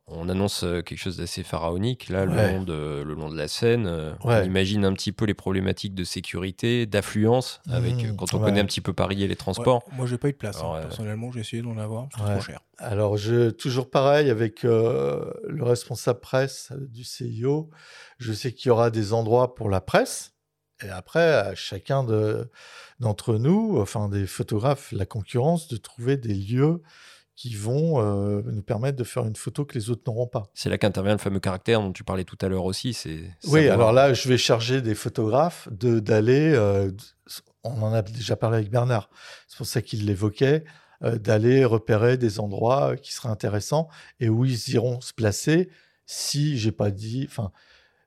on annonce euh, quelque chose d'assez pharaonique là le, Ouais. long de, le long de la scène. euh, Ouais. On imagine un petit peu les problématiques de sécurité, d'affluence avec Mmh, euh, quand on ouais. connaît un petit peu Paris et les transports. Ouais, moi, j'ai pas eu de place. hein. Alors, euh, Personnellement, j'ai essayé d'en avoir. C'était Ouais. trop cher. Alors, je, toujours pareil avec euh, le responsable presse du CIO. Je sais qu'il y aura des endroits pour la presse. Et après, à chacun de- d'entre nous, enfin des photographes, la concurrence, de trouver des lieux qui vont euh, nous permettre de faire une photo que les autres n'auront pas. C'est là qu'intervient le fameux caractère dont tu parlais tout à l'heure aussi. C'est Oui, alors là, je vais charger des photographes de d'aller. euh, on en a déjà parlé avec Bernard. C'est pour ça qu'il l'évoquait, euh, d'aller repérer des endroits qui seraient intéressants et où ils iront se placer. Si j'ai pas dit, enfin,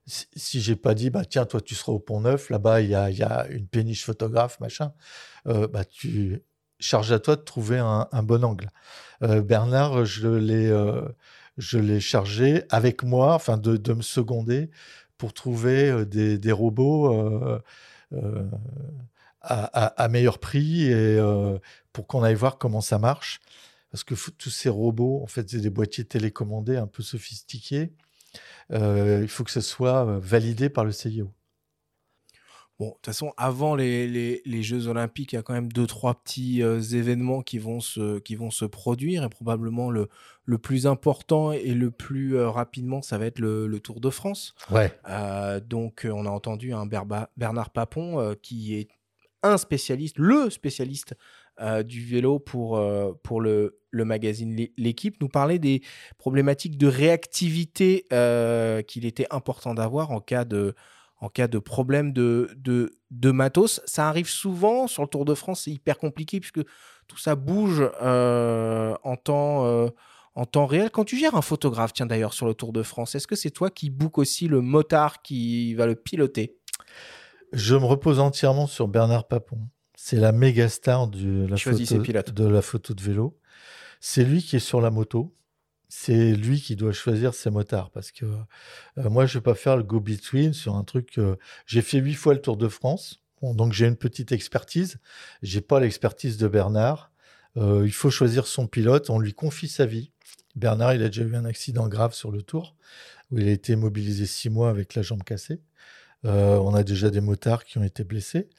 si, si j'ai pas dit, bah tiens, toi, tu seras au Pont Neuf. Là-bas, il y a, y a une péniche photographe, machin. bah tu charge à toi de trouver un, bon angle. Euh, Bernard, je l'ai, euh, je l'ai chargé avec moi, enfin de, me seconder pour trouver euh, des, robots à, à- meilleur prix et pour qu'on aille voir comment ça marche. Parce que tous ces robots, en fait, c'est des boîtiers télécommandés un peu sophistiqués. Il faut que ce soit validé par le CIO. Bon, de toute façon, avant les, les- les Jeux Olympiques, il y a quand même deux, trois petits euh, événements qui vont, se, qui vont se produire. Et probablement le, le plus important et le plus euh, rapidement, ça va être le, le Tour de France. Ouais. Euh, donc, on a entendu un Berba- Bernard Papon qui est un spécialiste, le spécialiste du vélo pour, pour le, le magazine L'É- L'équipe, nous parler des problématiques de réactivité qu'il était important d'avoir en cas de, en cas de problème de, de, de matos. Ça arrive souvent sur le Tour de France, c'est hyper compliqué puisque tout ça bouge euh, en temps. euh, en temps réel. Quand tu gères un photographe, tiens d'ailleurs sur le Tour de France, est-ce que c'est toi qui book aussi le motard qui va le piloter? Je me repose entièrement sur Bernard Papon. C'est la méga star de la, photo, de la photo de vélo. C'est lui qui est sur la moto. C'est lui qui doit choisir ses motards parce que euh, moi, je vais pas faire le go-between sur un truc. j'ai fait huit fois le Tour de France, donc j'ai une petite expertise. J'ai pas l'expertise de Bernard. Euh, il faut choisir son pilote. On lui confie sa vie. Bernard, il a déjà eu un accident grave sur le Tour où il a été mobilisé six mois avec la jambe cassée. Euh, on a déjà des motards qui ont été blessés.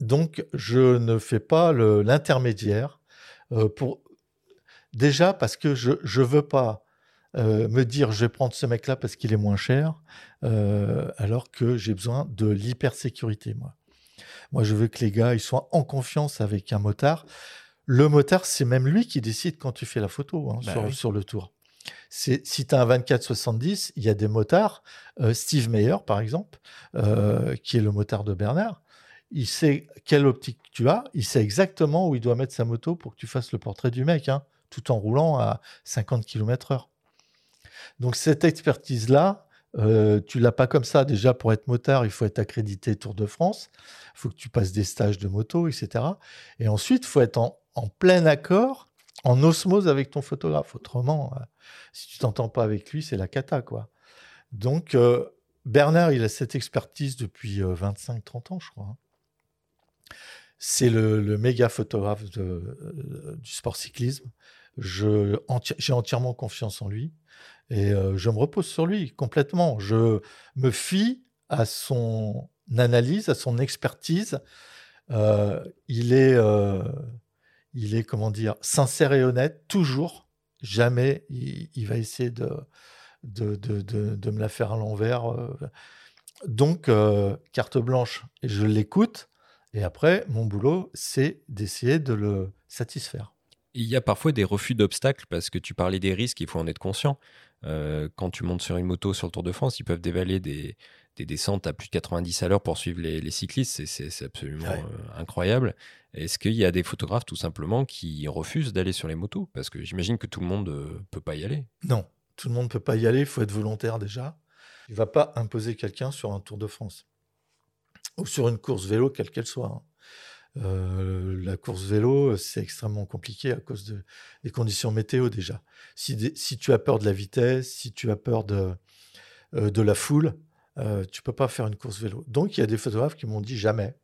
Donc, je ne fais pas l'intermédiaire euh, pour déjà parce que je ne veux pas euh, me dire je vais prendre ce mec-là parce qu'il est moins cher, alors que j'ai besoin de l'hypersécurité, moi. Moi, je veux que les gars ils soient en confiance avec un motard. Le motard, c'est même lui qui décide quand tu fais la photo hein, bah sur, le tour. Si tu as un 24-70, il y a des motards. Steve Meyer, par exemple, qui est le motard de Bernard, il sait quelle optique tu as, il sait exactement où il doit mettre sa moto pour que tu fasses le portrait du mec, hein, tout en roulant à 50 km/h. Donc cette expertise-là, euh, tu l'as pas comme ça. Déjà, pour être motard, il faut être accrédité Tour de France. Il faut que tu passes des stages de moto, etc. Et ensuite, il faut être en, plein accord, en osmose avec ton photographe. Autrement, euh, si tu t'entends pas avec lui, c'est la cata, quoi. Donc, euh, Bernard, il a cette expertise depuis 25-30 ans, je crois. Hein. C'est le, méga photographe du sport cyclisme. J'ai entièrement confiance en lui et euh, je me repose sur lui complètement. Je me fie à son analyse, à son expertise. Euh, il est, euh, il est comment dire, sincère et honnête toujours. Jamais il, va essayer de de, de, de, me la faire à l'envers. Donc carte blanche je l'écoute. Et après, mon boulot, c'est d'essayer de le satisfaire. Il y a parfois des refus d'obstacles parce que tu parlais des risques, il faut en être conscient. Euh, quand tu montes sur une moto sur le Tour de France, ils peuvent dévaler des, descentes à plus de 90 à l'heure pour suivre les, cyclistes. C'est absolument euh, incroyable. Est-ce qu'il y a des photographes tout simplement qui refusent d'aller sur les motos? Parce que j'imagine que tout le monde ne euh, peut pas y aller. Non, tout le monde ne peut pas y aller. Il faut être volontaire déjà. Il ne va pas imposer quelqu'un sur un Tour de France ou sur une course vélo, quelle qu'elle soit. Hein. Euh, la course vélo, c'est extrêmement compliqué à cause de, des conditions météo déjà. Si, tu as peur de la vitesse, si tu as peur de, euh, de la foule, euh, tu peux pas faire une course vélo. Donc il y a des photographes qui m'ont dit jamais.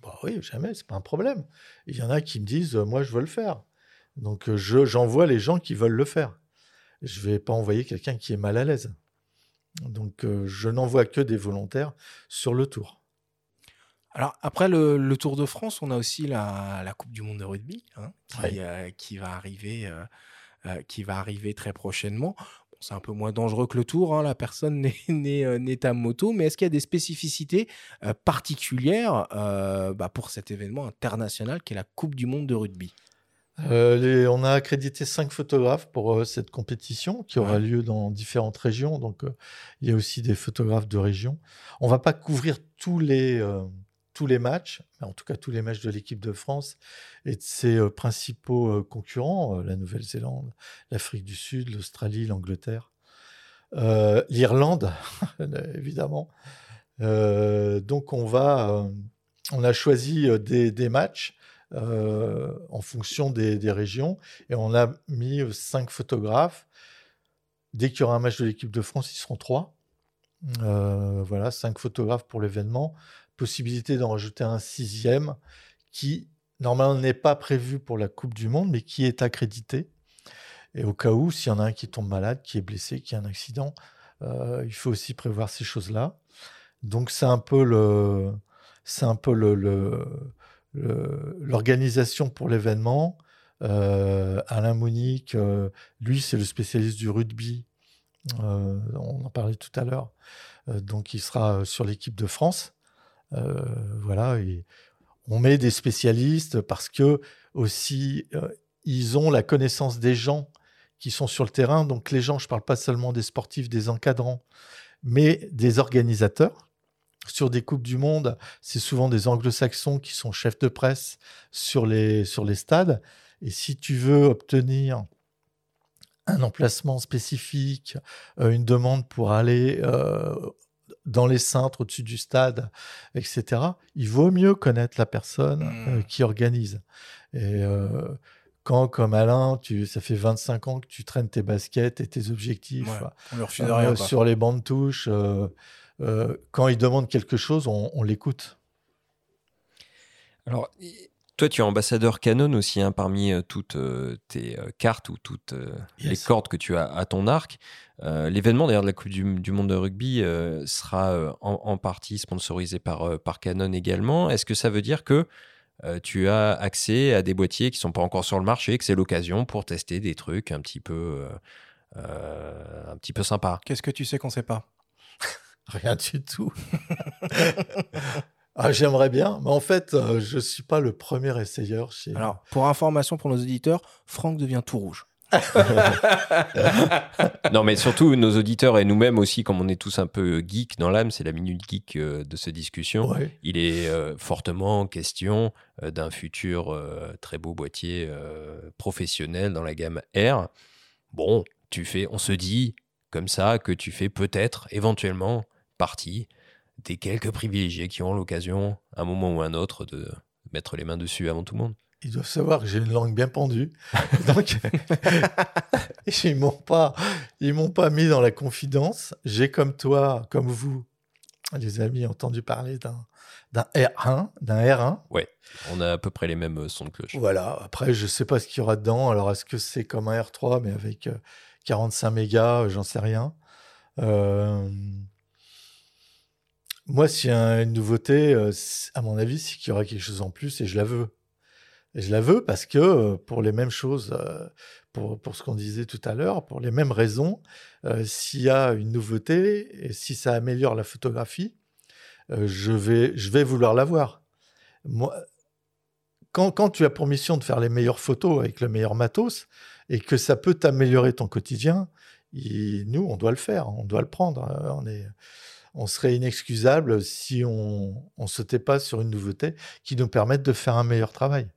Bah oui, jamais, c'est pas un problème. Il y en a qui me disent moi je veux le faire. Donc j'envoie les gens qui veulent le faire. Je vais pas envoyer quelqu'un qui est mal à l'aise. Donc je n'envoie que des volontaires sur le tour. Alors, après le, Tour de France, on a aussi la, Coupe du Monde de rugby hein, euh, qui, va arriver, euh, euh, qui va arriver très prochainement. c'est un peu moins dangereux que le Tour, hein, la personne n'est à moto, mais est-ce qu'il y a des spécificités particulières bah, pour cet événement international qui est la Coupe du Monde de rugby? On a accrédité cinq photographes pour cette compétition qui aura lieu dans différentes régions. Donc, il y a aussi des photographes de région. On va pas couvrir tous les, tous les matchs, en tout cas tous les matchs de l'équipe de France et de ses euh, principaux euh, concurrents, euh, la Nouvelle-Zélande, l'Afrique du Sud, l'Australie, l'Angleterre, l'Irlande, évidemment. donc on va, on a choisi des, matchs en fonction des, des, régions et on a mis cinq photographes. Dès qu'il y aura un match de l'équipe de France, ils seront trois. voilà, cinq photographes pour l'événement possibilité d'en rajouter un sixième qui, normalement, n'est pas prévu pour la Coupe du Monde, mais qui est accrédité. Et au cas où, s'il y en a un qui tombe malade, qui est blessé, qui a un accident, euh, il faut aussi prévoir ces choses-là. Donc c'est un peu l'organisation pour l'événement. Euh, Alain Monique, euh, lui, c'est le spécialiste du rugby. on en parlait tout à l'heure. donc il sera sur l'équipe de France. Euh, voilà, on met des spécialistes parce que aussi euh, ils ont la connaissance des gens qui sont sur le terrain. Donc les gens, je ne parle pas seulement des sportifs, des encadrants, mais des organisateurs. Sur des Coupes du Monde, c'est souvent des anglo-saxons qui sont chefs de presse sur les, sur les stades. Et si tu veux obtenir un emplacement spécifique, euh, une demande pour aller dans les cintres au-dessus du stade, etc., il vaut mieux connaître la personne euh, Mmh. qui organise. Et quand, comme Alain, tu, ça fait 25 ans que tu traînes tes baskets et tes objectifs Ouais, on euh, rien. sur les bandes touches, euh, euh, quand il demande quelque chose, on, on l'écoute. Alors, toi, tu es ambassadeur Canon aussi, hein, parmi euh, toutes euh, tes euh, cartes ou toutes euh, les cordes que tu as à ton arc. Euh, L'événement d'ailleurs de la Coupe du, du Monde de rugby euh, sera euh, en, en partie sponsorisé par, euh, par Canon également. Est-ce que ça veut dire que euh, tu as accès à des boîtiers qui sont pas encore sur le marché, que c'est l'occasion pour tester des trucs un petit peu, euh, euh, un petit peu sympas? Qu'est-ce que tu sais qu'on sait pas? Rien du tout. ah, J'aimerais bien, mais en fait, euh, je suis pas le premier essayeur chez. Alors, pour information pour nos auditeurs, Franck devient tout rouge. Non, mais surtout nos auditeurs et nous-mêmes aussi, comme on est tous un peu geeks dans l'âme, c'est la minute geek euh, de cette discussion. Ouais. Il est euh, fortement question euh, d'un futur euh, très beau boîtier euh, professionnel dans la gamme R. Bon, tu fais, on se dit comme ça que tu fais peut-être, éventuellement, partie des quelques privilégiés qui ont l'occasion, à un moment ou un autre, de mettre les mains dessus avant tout le monde. Ils doivent savoir que j'ai une langue bien pendue. Donc, ils m'ont pas, ils m'ont pas mis dans la confidence. J'ai comme toi, comme vous, les amis, entendu parler d'un d'un R1, d'un R1. On a à peu près les mêmes euh, sons de cloche. Voilà. Après, je sais pas ce qu'il y aura dedans. Alors, est-ce que c'est comme un R3, mais avec euh, 45 mégas, euh, j'en sais rien. Euh, Moi, s'il y a une nouveauté, euh, à mon avis, c'est qu'il y aura quelque chose en plus et je la veux. Et je la veux parce que euh, pour les mêmes choses, euh, pour, pour ce qu'on disait tout à l'heure, pour les mêmes raisons, s'il y a une nouveauté et si ça améliore la photographie, je, vais, je vais vouloir l'avoir. Moi, quand, quand tu as pour mission de faire les meilleures photos avec le meilleur matos et que ça peut t'améliorer ton quotidien, nous, on doit le faire, on doit le prendre. Euh, On, est, on serait inexcusable si on ne sautait pas sur une nouveauté qui nous permette de faire un meilleur travail.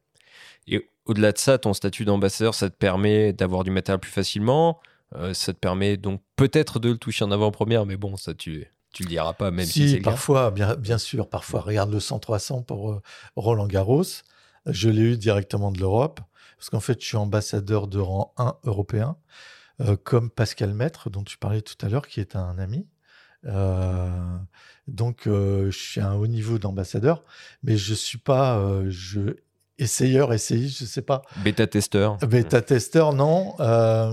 Et au-delà de ça, ton statut d'ambassadeur, ça te permet d'avoir du matériel plus facilement. euh, ça te permet donc peut-être de le toucher en avant-première, mais bon, ça tu tu le diras pas, même si, si, c'est le parfois, bien, bien sûr, parfois. Regarde le 100-300 pour euh, Roland Garros. Je l'ai eu directement de l'Europe, parce qu'en fait, je suis ambassadeur de rang 1 européen, euh, comme Pascal Maître, dont tu parlais tout à l'heure, qui est un ami. Euh, donc, euh, je suis à un haut niveau d'ambassadeur, mais je suis pas euh, je, essayeur, essayiste, je sais pas. Bêta-testeur. Bêta-testeur, non. euh,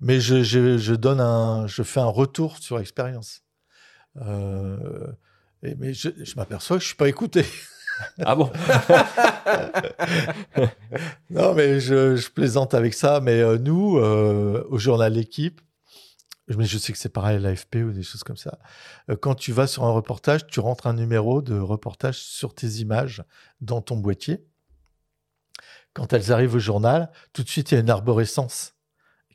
mais je, je, je donne un, je fais un retour sur expérience. Et- mais je, je m'aperçois que je suis pas écouté. Ah bon? Non, mais je, je plaisante avec ça. Mais euh, nous, euh, au journal L'équipe, mais je sais que c'est pareil à l'AFP ou des choses comme ça. euh, quand tu vas sur un reportage, tu rentres un numéro de reportage sur tes images dans ton boîtier. Quand elles arrivent au journal, tout de suite, il y a une arborescence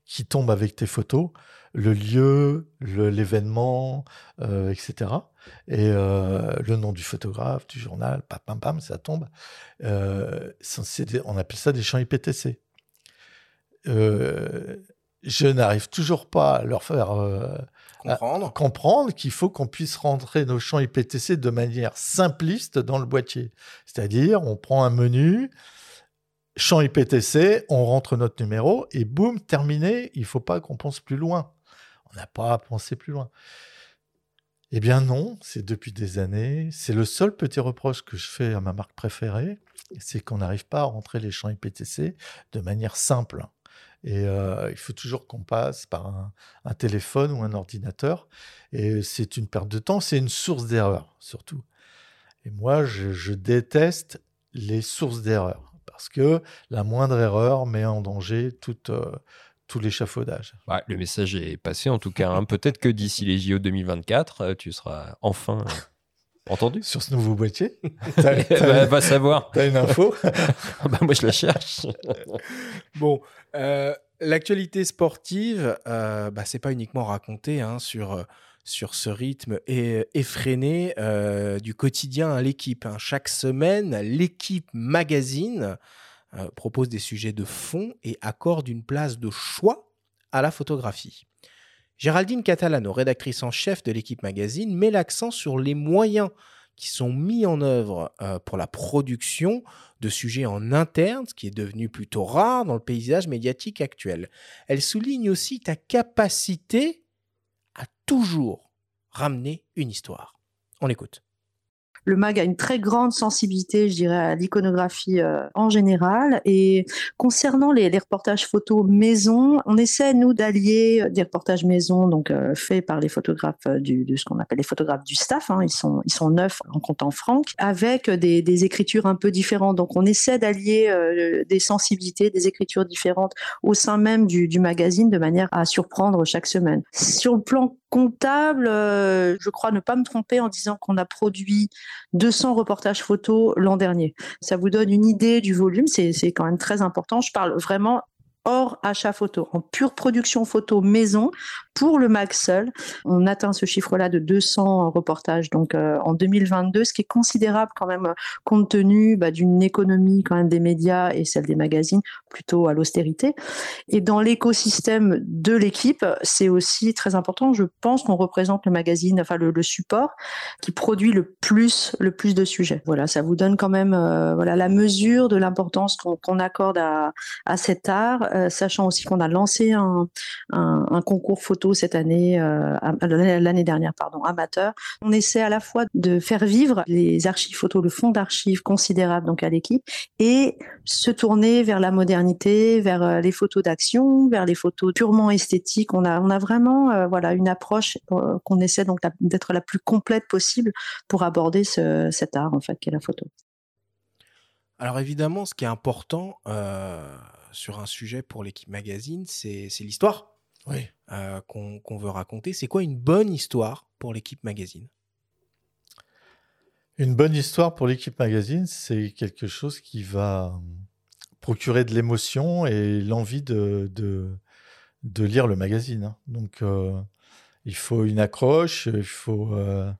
qui tombe avec tes photos, le lieu, l'événement, euh, etc. Et euh, le nom du photographe, du journal, pam, pam, pam, ça tombe. Euh, on appelle ça des champs IPTC. Euh, je n'arrive toujours pas à leur faire euh, Comprendre. comprendre qu'il faut qu'on puisse rentrer nos champs IPTC de manière simpliste dans le boîtier. C'est-à-dire, on prend un menu, champ IPTC, on rentre notre numéro et boum, terminé. Il faut pas qu'on pense plus loin. On n'a pas à penser plus loin. Eh bien non, c'est depuis des années. C'est le seul petit reproche que je fais à ma marque préférée, c'est qu'on n'arrive pas à rentrer les champs IPTC de manière simple. Et euh, il faut toujours qu'on passe par un, un téléphone ou un ordinateur. Et c'est une perte de temps, c'est une source d'erreur surtout. Et moi, je, je déteste les sources d'erreur parce que la moindre erreur met en danger toute, euh, tout l'échafaudage. Ouais, Le message est passé en tout cas. hein. Peut-être que d'ici les JO 2024, euh, tu seras enfin entendu. Sur ce nouveau boîtier, t'as, bah, t'as- va savoir. t'as une info bah, moi, je la cherche. Bon, euh, l'actualité sportive, euh, bah, c'est pas uniquement raconté hein, sur, sur ce rythme effréné euh, du quotidien à l'équipe. hein. Chaque semaine, l'équipe magazine euh, propose des sujets de fond et accorde une place de choix à la photographie. Géraldine Catalano, rédactrice en chef de l'équipe magazine, met l'accent sur les moyens qui sont mis en œuvre euh, pour la production de sujets en interne, ce qui est devenu plutôt rare dans le paysage médiatique actuel. Elle souligne aussi ta capacité à toujours ramener une histoire. On écoute. Le MAG a une très grande sensibilité, je dirais, à l'iconographie euh, en général. Et concernant les, reportages photos maison, on essaie, nous, d'allier des reportages maison, donc euh, faits par les photographes du, de ce qu'on appelle les photographes du staff, hein, ils, sont, ils sont neufs en comptant Franck, avec des, écritures un peu différentes. Donc on essaie d'allier euh, des sensibilités, des écritures différentes au sein même du, du magazine de manière à surprendre chaque semaine. Sur le plan comptable, euh, je crois ne pas me tromper en disant qu'on a produit 200 reportages photos l'an dernier. Ça vous donne une idée du volume, c'est quand même très important. Je parle vraiment hors achat photo, en pure production photo maison pour le MAG seul. On atteint ce chiffre-là de 200 reportages donc euh, en 2022, ce qui est considérable quand même compte tenu bah, d'une économie quand même des médias et celle des magazines plutôt à l'austérité. Et dans l'écosystème de l'équipe, c'est aussi très important. Je pense qu'on représente le magazine, enfin le, support qui produit le plus le plus de sujets. Voilà, ça vous donne quand même euh, la mesure de l'importance qu'on accorde à, à cet art euh, sachant aussi qu'on a lancé un, concours photo cette année, euh, l'année dernière, pardon, amateur. On essaie à la fois de faire vivre les archives photos, le fonds d'archives considérable donc à l'équipe, et se tourner vers la modernité, vers euh, les photos d'action, vers les photos purement esthétiques. On a, on a vraiment voilà une approche qu'on essaie donc d'être la plus complète possible pour aborder cet art en fait qu'est la photo. Alors évidemment, ce qui est important, sur un sujet pour l'équipe magazine, c'est l'histoire oui. Euh, qu'on veut raconter. C'est quoi une bonne histoire pour l'équipe magazine? Une bonne histoire pour l'équipe magazine, c'est quelque chose qui va procurer de l'émotion et l'envie de, de, lire le magazine. Hein. Donc, euh, il faut une accroche, il faut euh,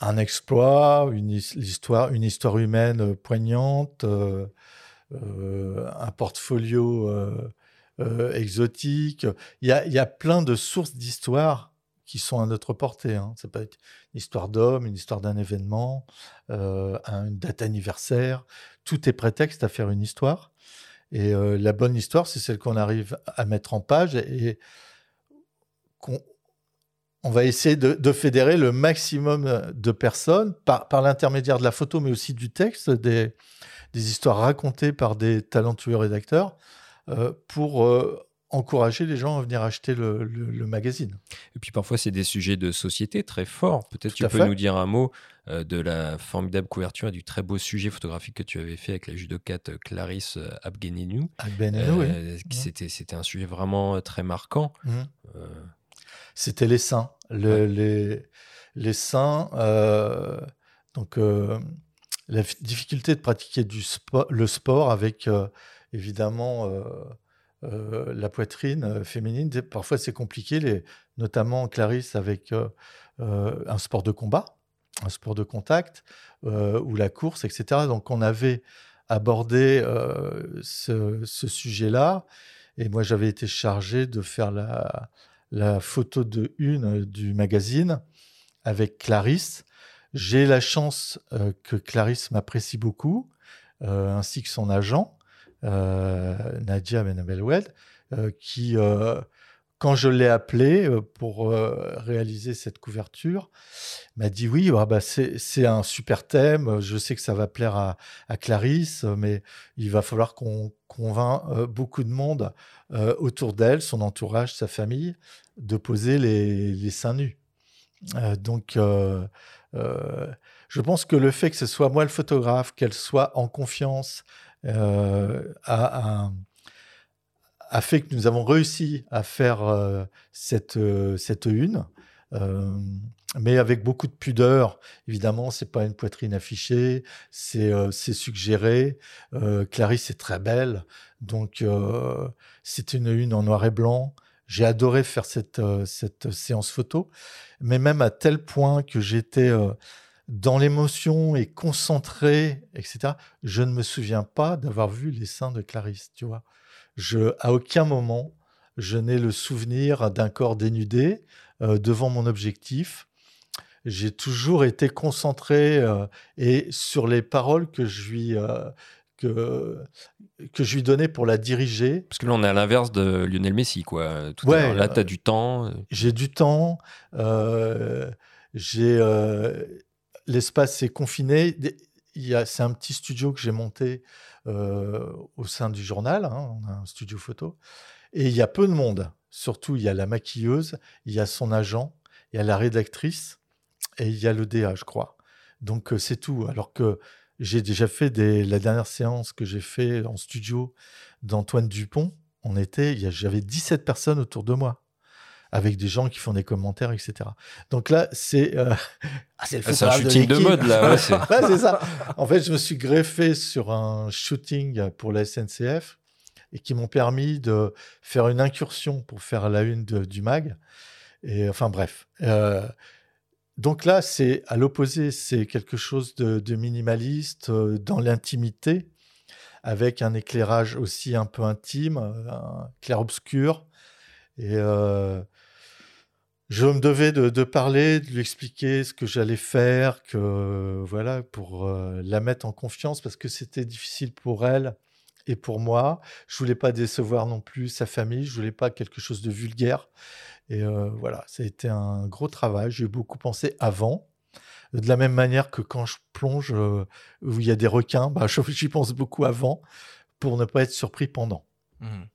un exploit, une histoire, une histoire humaine poignante, euh, un portfolio euh, euh, exotique. Il y, a, plein de sources d'histoire qui sont à notre portée. Hein. Ça peut être une histoire d'homme, une histoire d'un événement, une date anniversaire. Tout est prétexte à faire une histoire. Et la bonne histoire, c'est celle qu'on arrive à mettre en page et, qu'on on va essayer de, fédérer le maximum de personnes par, l'intermédiaire de la photo, mais aussi du texte, des, des histoires racontées par des talentueux rédacteurs euh, pour euh, encourager les gens à venir acheter le, magazine. Et puis parfois, c'est des sujets de société très forts. Peut-être tu peux nous dire un mot euh, de la formidable couverture et du très beau sujet photographique que tu avais fait avec la judocate Clarisse Abgenenou. oui. C'était, c'était un sujet vraiment très marquant. Mmh. C'était les seins. les, les seins, donc la difficulté de pratiquer du le sport avec euh, évidemment euh, euh, la poitrine féminine. Parfois c'est compliqué, notamment Clarisse avec un sport de combat, un sport de contact ou la course, etc. Donc on avait abordé ce, sujet-là et moi j'avais été chargé de faire la, photo de une du magazine avec Clarisse j'ai la chance euh, que Clarisse m'apprécie beaucoup, euh, ainsi que son agent, euh, Nadia Benabelwed, qui, quand je l'ai appelé pour réaliser cette couverture, m'a dit oui, ah bah c'est un super thème, je sais que ça va plaire à, Clarisse, mais il va falloir qu'on convainc beaucoup de monde autour d'elle, son entourage, sa famille, de poser les, seins nus. donc, euh, je pense que le fait que ce soit moi le photographe, qu'elle soit en confiance, euh, a, fait que nous avons réussi à faire euh, cette, cette une. mais avec beaucoup de pudeur. Évidemment, c'est pas une poitrine affichée, c'est suggéré. Clarisse est très belle, donc c'est une une en noir et blanc. J'ai adoré faire cette, cette séance photo mais même à tel point que j'étais euh, dans l'émotion et concentré, etc. Je ne me souviens pas d'avoir vu les seins de Clarisse, tu vois. Je, à aucun moment, je n'ai le souvenir d'un corps dénudé euh, devant mon objectif. J'ai toujours été concentré euh, et sur les paroles que je lui euh, que, que je lui donnais pour la diriger. Parce que là, on est à l'inverse de Lionel Messi, quoi. Tout Ouais, là, tu as du temps. J'ai du temps, j'ai l'espace est confiné. C'est un petit studio que j'ai monté euh, au sein du journal. hein, on a un studio photo et il y a peu de monde. Surtout, il y a la maquilleuse, il y a son agent, il y a la rédactrice et il y a le DA, je crois. Donc euh, c'est tout. Alors que j'ai déjà fait la dernière séance que j'ai fait en studio d'Antoine Dupont. On était, j'avais 17 personnes autour de moi avec des gens qui font des commentaires, etc. Donc là, c'est euh, ah, c'est le Ah, un shooting de mode, là, ouais, c'est- Ouais, ça. En fait, je me suis greffé sur un shooting pour la SNCF et qui m'ont permis de faire une incursion pour faire la une de- du mag. Et enfin bref. Euh, donc là, c'est à l'opposé, c'est quelque chose de, de minimaliste euh, dans l'intimité, avec un éclairage aussi un peu intime, euh, clair-obscur. Et euh, je me devais de, parler, de lui expliquer ce que j'allais faire, que voilà, pour euh, la mettre en confiance, parce que c'était difficile pour elle et pour moi. Je voulais pas décevoir non plus sa famille, je voulais pas quelque chose de vulgaire. Et euh, voilà, ça a été un gros travail. J'ai beaucoup pensé avant. De la même manière que quand je plonge euh, où il y a des requins, bah, j'y pense beaucoup avant pour ne pas être surpris pendant. Mhm.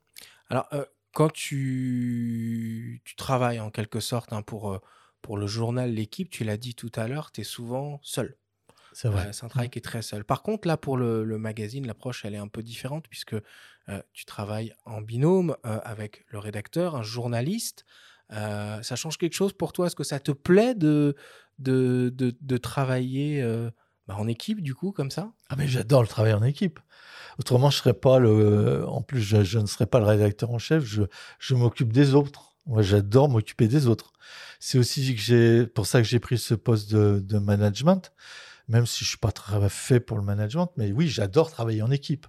Alors, euh, quand tu, tu travailles en quelque sorte hein, pour, euh, pour le journal L'équipe, tu l'as dit tout à l'heure, tu es souvent seul. C'est vrai. Euh, c'est un travail qui est très seul. Par contre, là, pour le, le magazine, l'approche, elle est un peu différente puisque euh, tu travailles en binôme euh, avec le rédacteur, un journaliste. Ça change quelque chose pour toi? Est-ce que ça te plaît de, de, de, de travailler bah, en équipe, du coup, comme ça? Ah mais j'adore le travail en équipe. Autrement, je serais pas le. En plus, je, ne serais pas le rédacteur en chef. Je, je m'occupe des autres. Moi, j'adore m'occuper des autres. C'est aussi que j'ai pour ça que j'ai pris ce poste de, de management, même si je suis pas très fait pour le management. Mais oui, j'adore travailler en équipe.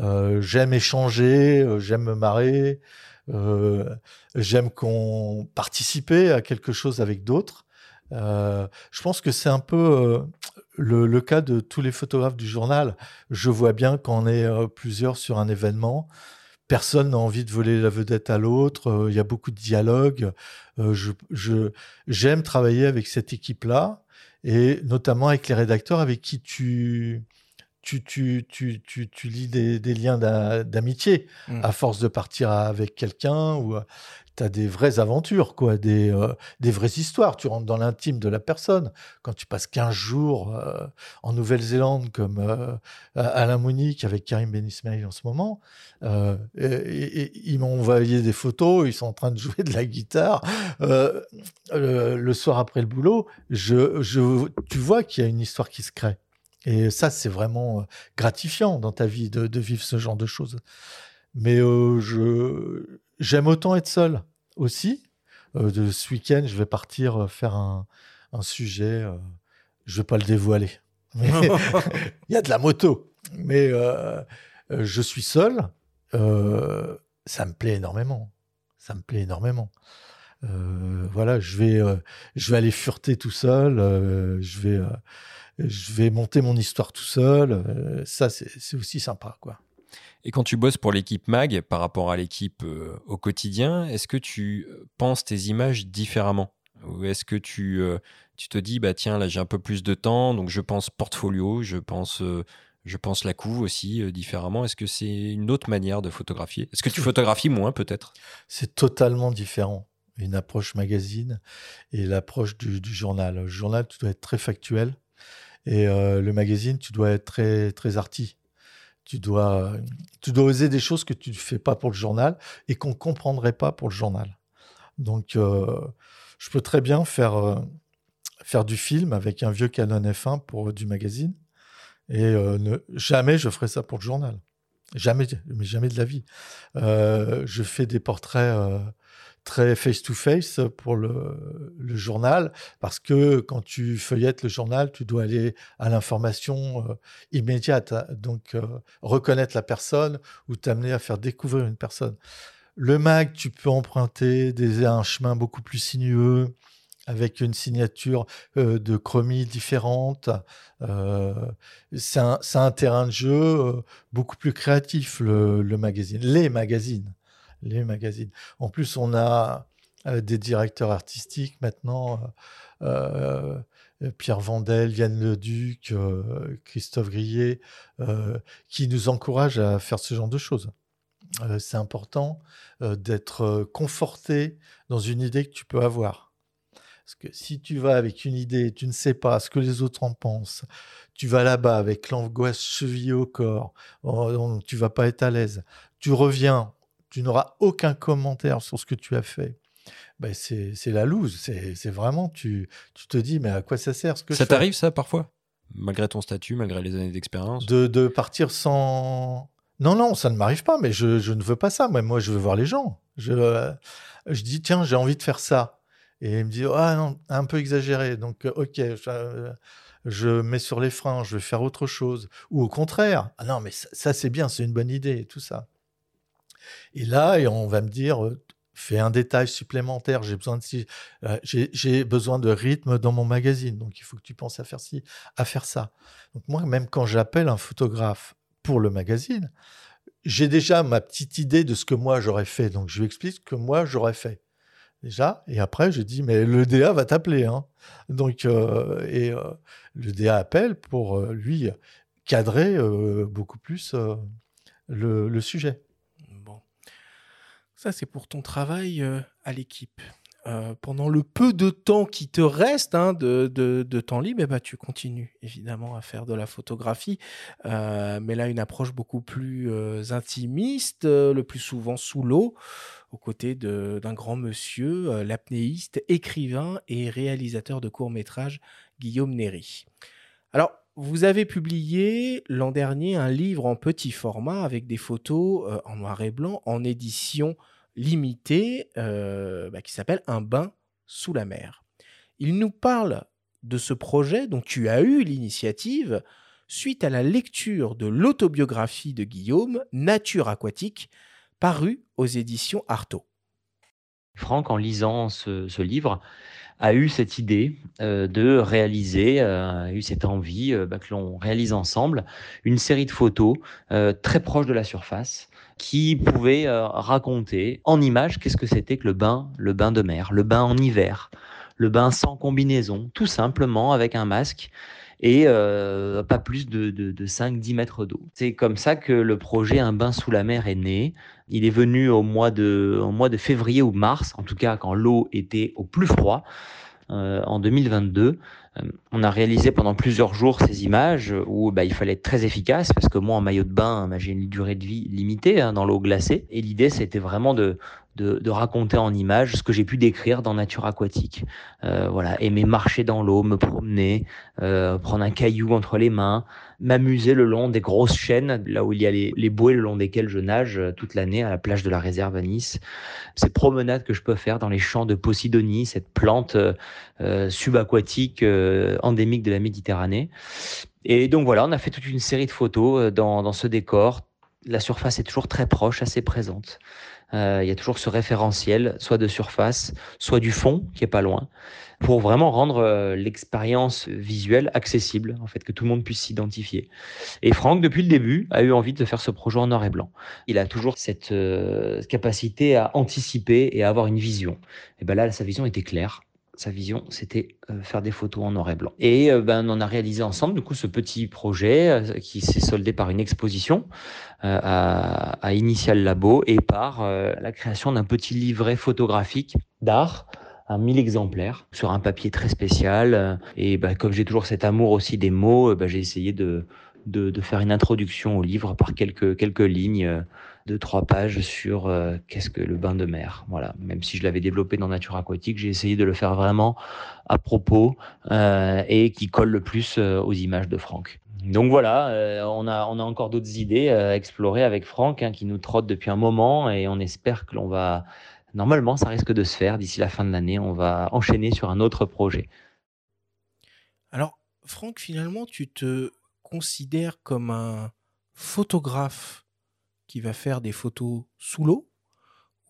Euh, j'aime échanger, euh, j'aime me marrer, euh, j'aime qu'on participer à quelque chose avec d'autres. Euh, je pense que c'est un peu euh, le, le cas de tous les photographes du journal. Je vois bien quand on est euh, plusieurs sur un événement, personne n'a envie de voler la vedette à l'autre. Il y a beaucoup de dialogue. Je, je, j'aime travailler avec cette équipe-là et notamment avec les rédacteurs avec qui tu tu, tu, tu, tu, tu lis des, des liens d'a- d'amitié Mm. à force de partir avec quelqu'un ou as des vraies aventures, quoi, des, euh, des vraies histoires. Tu rentres dans l'intime de la personne. Quand tu passes 15 jours euh, en Nouvelle-Zélande, comme euh, Alain Monique avec Karim Ben en ce moment, euh, ils m'ont envoyé des photos, ils sont en train de jouer de la guitare. Le, soir après le boulot, je, je, tu vois qu'il y a une histoire qui se crée. Et ça, c'est vraiment gratifiant dans ta vie de, de vivre ce genre de choses. Mais je, j'aime autant être seul aussi. Euh, de ce week-end, je vais partir euh, faire un, un sujet. euh, je vais pas le dévoiler. Il y a de la moto. Mais euh, je suis seul. Ça me plaît énormément. Ça me plaît énormément. Voilà, je vais, je vais aller fureter tout seul. je vais, je vais monter mon histoire tout seul. ça, c'est c'est aussi sympa, quoi. Et quand tu bosses pour l'équipe MAG par rapport à l'équipe euh, au quotidien, est-ce que tu euh, penses tes images différemment? Ou est-ce que tu, euh, tu te dis, bah tiens, là j'ai un peu plus de temps, donc je pense portfolio, je pense, euh, je pense la couve aussi différemment Est-ce que c'est une autre manière de photographier? Est-ce que tu photographies moins peut-être? C'est totalement différent. Une approche magazine et l'approche du, du journal. Le journal, tu dois être très factuel. Et le magazine, tu dois être très, très arty. Tu dois, tu dois oser des choses que tu ne fais pas pour le journal et qu'on ne comprendrait pas pour le journal. Donc, euh, je peux très bien faire, euh, faire du film avec un vieux Canon F1 pour du magazine. Et euh, ne, jamais je ferai ça pour le journal. Jamais, mais jamais de la vie. Euh, je fais des portraits euh, très face-to-face pour le, journal, parce que quand tu feuillettes le journal, tu dois aller à l'information euh, immédiate, hein. donc euh, reconnaître la personne ou t'amener à faire découvrir une personne. Le mag, tu peux emprunter un chemin beaucoup plus sinueux, avec une signature euh, de chromie différente. C'est un, terrain de jeu beaucoup plus créatif, le, magazine. Les magazines. Les magazines. En plus, on a des directeurs artistiques maintenant. Pierre Vandel, Yann Leduc, Christophe Grillet, qui nous encouragent à faire ce genre de choses. c'est important d'être conforté dans une idée que tu peux avoir. Parce que si tu vas avec une idée, tu ne sais pas ce que les autres en pensent, tu vas là-bas avec l'angoisse chevillée au corps, oh, tu vas pas être à l'aise. Tu reviens, tu n'auras aucun commentaire sur ce que tu as fait. Ben c'est la loose. C'est vraiment, tu, tu te dis, mais à quoi ça sert ce que Ça t'arrive ça parfois? Malgré ton statut, malgré les années d'expérience? De, de, partir sans. Non, non, ça ne m'arrive pas, mais je, je, ne veux pas ça. moi, je veux voir les gens. Je, euh, je dis, tiens, j'ai envie de faire ça. Et il me dit, ah non, un peu exagéré. Donc, euh, ok, euh, je, mets sur les freins, je vais faire autre chose. Ou au contraire, ah non, mais ça, c'est bien, c'est une bonne idée, et tout ça. Et là, on va me dire, fais un détail supplémentaire. J'ai besoin de besoin de rythme dans mon magazine, donc il faut que tu penses à faire ci, à faire ça. Donc moi, même quand j'appelle un photographe pour le magazine, j'ai déjà ma petite idée de ce que moi j'aurais fait. Donc je lui explique ce que moi j'aurais fait déjà. Et après, je dis, mais le DA va t'appeler. Hein. Donc, et euh, le DA appelle pour lui cadrer beaucoup plus le, sujet. C'est pour ton travail à l'équipe. pendant le peu de temps qui te reste hein, de, temps libre, eh ben, tu continues évidemment à faire de la photographie, mais là une approche beaucoup plus intimiste, le plus souvent sous l'eau aux côtés d'un grand monsieur, euh, l'apnéiste, écrivain et réalisateur de courts-métrages Guillaume Néry. Alors, vous avez publié l'an dernier un livre en petit format avec des photos euh, en noir et blanc en édition limitée euh, bah, qui s'appelle Un bain sous la mer. Il nous parle de ce projet dont tu as eu l'initiative suite à la lecture de l'autobiographie de Guillaume, Nature aquatique, paru aux éditions Artaud. Franck, en lisant ce, livre, a eu cette idée euh, de réaliser, euh, a eu cette envie euh, bah, que l'on réalise ensemble une série de photos très proches de la surface qui pouvaient raconter en images qu'est-ce que c'était que le bain, le bain de mer, le bain en hiver, le bain sans combinaison, tout simplement avec un masque et euh, pas plus de, de, 5-10 mètres d'eau. C'est comme ça que le projet Un bain sous la mer est né. Il est venu au mois de, au février ou mars, en tout cas quand l'eau était au plus froid, euh, en 2022. Euh, on a réalisé pendant plusieurs jours ces images où bah, il fallait être très efficace parce que moi en maillot de bain, bah, j'ai une durée de vie limitée hein, dans l'eau glacée. Et l'idée, c'était vraiment de, de, raconter en images ce que j'ai pu décrire dans Nature aquatique. Euh, voilà, aimer marcher dans l'eau, me promener, euh, prendre un caillou entre les mains, m'amuser le long des grosses chaînes, là où il y a les, les bouées le long desquelles je nage euh, toute l'année à la plage de la réserve à Nice. Ces promenades que je peux faire dans les champs de Posidonie, cette plante subaquatique endémique de la Méditerranée. Et donc voilà, on a fait toute une série de photos dans, dans ce décor. La surface est toujours très proche, assez présente. Euh, il y a toujours ce référentiel, soit de surface, soit du fond, qui est pas loin, pour vraiment rendre euh, l'expérience visuelle accessible, en fait, que tout le monde puisse s'identifier. Et Franck, depuis le début, a eu envie de faire ce projet en noir et blanc. Il a toujours cette euh, capacité à anticiper et à avoir une vision. Et ben là, sa vision était claire sa vision, c'était euh, faire des photos en noir et blanc. Et euh, ben, on a réalisé ensemble du coup ce petit projet euh, qui s'est soldé par une exposition à, à, Initial Labo et par la création d'un petit livret photographique d'art un 1000 exemplaires sur un papier très spécial. Et ben, comme j'ai toujours cet amour aussi des mots, ben, j'ai essayé de, de, de, faire une introduction au livre par quelques, quelques lignes de trois pages sur euh, qu'est-ce que le bain de mer. Voilà, même si je l'avais développé dans Nature Aquatique, j'ai essayé de le faire vraiment à propos euh, et qui colle le plus euh, aux images de Franck. Donc voilà, on, a, on a encore d'autres idées à explorer avec Franck hein, qui nous trotte depuis un moment et on espère que l'on va... Normalement, ça risque de se faire d'ici la fin de l'année. On va enchaîner sur un autre projet. Alors, Franck, finalement, tu te considères comme un photographe qui va faire des photos sous l'eau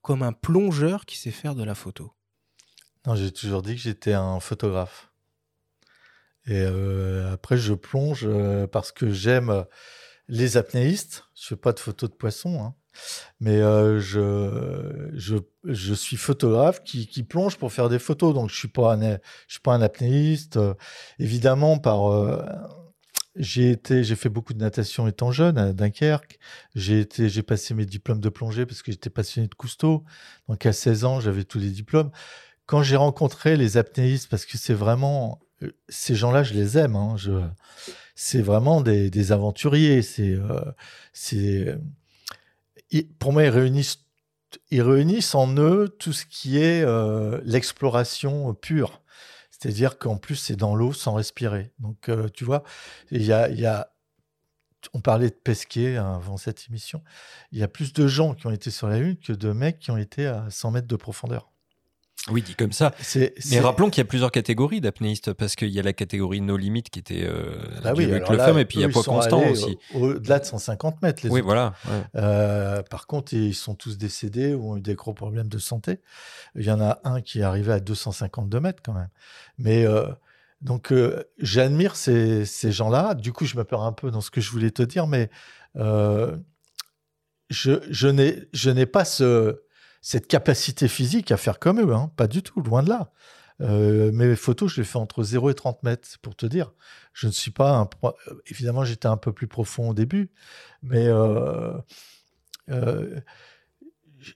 comme un plongeur qui sait faire de la photo? Non, j'ai toujours dit que j'étais un photographe. Et euh, après, je plonge euh, parce que j'aime les apnéistes. Je fais pas de photos de poissons, hein. mais euh, je, je, suis photographe qui, plonge pour faire des photos. Donc, je suis pas suis pas un apnéiste. évidemment, par j'ai été, j'ai fait beaucoup de natation étant jeune à Dunkerque. J'ai été, j'ai passé mes diplômes de plongée parce que j'étais passionné de Cousteau. Donc à 16 ans, j'avais tous les diplômes. Quand j'ai rencontré les apnéistes, parce que c'est vraiment euh, ces gens-là, je les aime. Hein, c'est vraiment des, des aventuriers. C'est, euh, c'est, pour moi, ils réunissent, ils réunissent en eux tout ce qui est euh, l'exploration pure. C'est-à-dire qu'en plus, c'est dans l'eau sans respirer. Donc, euh, tu vois, il y a, on parlait de Pesquet hein, avant cette émission. Il y a plus de gens qui ont été sur la Lune que de mecs qui ont été à 100 mètres de profondeur. Oui, dit comme ça. Mais rappelons qu'il y a plusieurs catégories d'apnéistes parce qu'il y a la catégorie No Limit qui était euh, bah oui, avec le femme et puis il y a Poids Constant aussi. Au-delà de 150 mètres, les Oui, autres. voilà. Euh, par contre, ils sont tous décédés ou ont eu des gros problèmes de santé. Il y en a un qui est arrivé à 252 mètres quand même. Mais euh, donc, euh, j'admire ces, ces gens-là. Du coup, je me perds un peu dans ce que je voulais te dire, mais euh, je, je n'ai pas ce cette capacité physique à faire comme eux, hein. pas du tout, loin de là. Euh, mes photos, je les fais entre 0 et 30 mètres, pour te dire. Je ne suis pas un... Évidemment, j'étais un peu plus profond au début, mais euh, euh,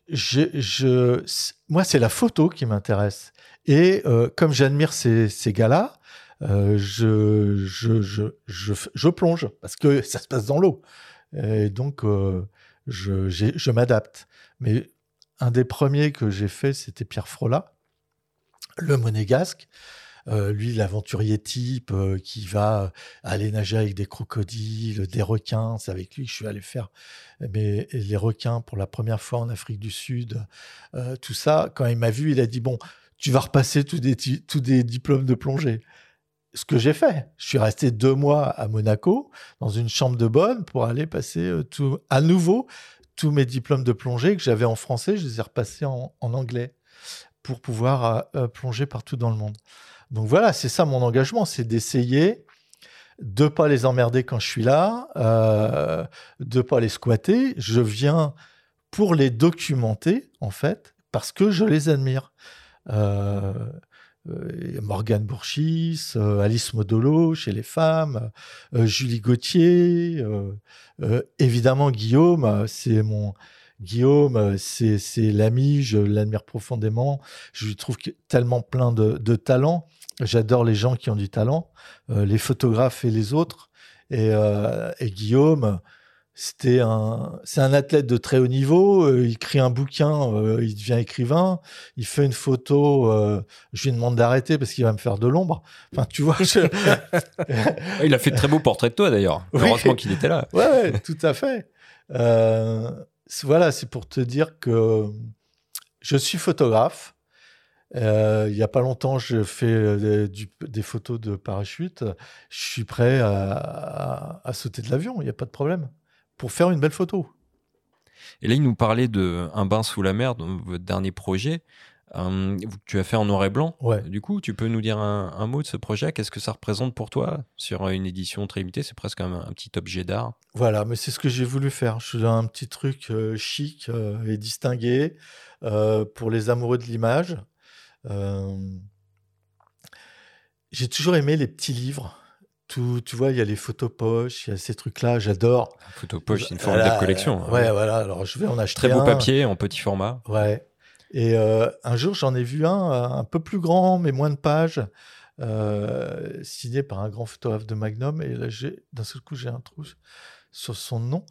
je, moi, c'est la photo qui m'intéresse. Et comme j'admire ces, gars-là, je, je, je, je, plonge parce que ça se passe dans l'eau. Et donc, je, je m'adapte. Mais un des premiers que j'ai fait, c'était Pierre Frola, le monégasque. Euh, lui, l'aventurier type euh, qui va aller nager avec des crocodiles, des requins. C'est avec lui que je suis allé faire les requins pour la première fois en Afrique du Sud. Euh, tout ça, quand il m'a vu, il a dit Bon, tu vas repasser tous des, tous des diplômes de plongée. Ce que j'ai fait, je suis resté deux mois à Monaco dans une chambre de bonne pour aller passer tout à nouveau tous mes diplômes de plongée que j'avais en français, je les ai repassés en, anglais pour pouvoir euh, euh, plonger partout dans le monde. Donc voilà, c'est ça mon engagement, c'est d'essayer de pas les emmerder quand je suis là, euh, de pas les squatter. Je viens pour les documenter en fait parce que je les admire. Morgane Bourchis, euh, Alice Modolo chez les femmes, euh, Julie Gauthier, évidemment Guillaume, c'est mon Guillaume, c'est l'ami, je l'admire profondément, je lui trouve tellement plein de, de talent. J'adore les gens qui ont du talent, les photographes et les autres. Et Guillaume, c'était un, c'est un athlète de très haut niveau. Euh, il écrit un bouquin, euh, il devient écrivain. Il fait une photo. Euh, je lui demande d'arrêter parce qu'il va me faire de l'ombre. Enfin, tu vois. il a fait de très beaux portraits de toi d'ailleurs. Heureusement qu'il était là. Ouais, tout à fait. voilà, c'est pour te dire que je suis photographe. il n'y a pas longtemps, je fais des photos de parachute. Je suis prêt à, à sauter de l'avion. Il n'y a pas de problème pour faire une belle photo. Et là, il nous parlait de Un bain sous la mer, dans votre dernier projet. Euh, tu as fait en noir et blanc. Ouais. Du coup, tu peux nous dire un, mot de ce projet? Qu'est-ce que ça représente pour toi? Sur une édition très limitée C'est presque un, un, petit objet d'art. Voilà, mais c'est ce que j'ai voulu faire. Je un petit truc euh, chic euh, et distingué pour les amoureux de l'image. j'ai toujours aimé les petits livres tu vois, il y a les photos poches, il y a ces trucs-là, j'adore. Photo poche, c'est une forme de collection. Hein. Ouais, voilà. Alors je vais en acheter Très beau papier en petit format. Ouais. Et euh, un jour, j'en ai vu un euh, un peu plus grand, mais moins de pages, euh, signé par un grand photographe de Magnum. Et là, d'un seul coup, j'ai un trou sur son nom.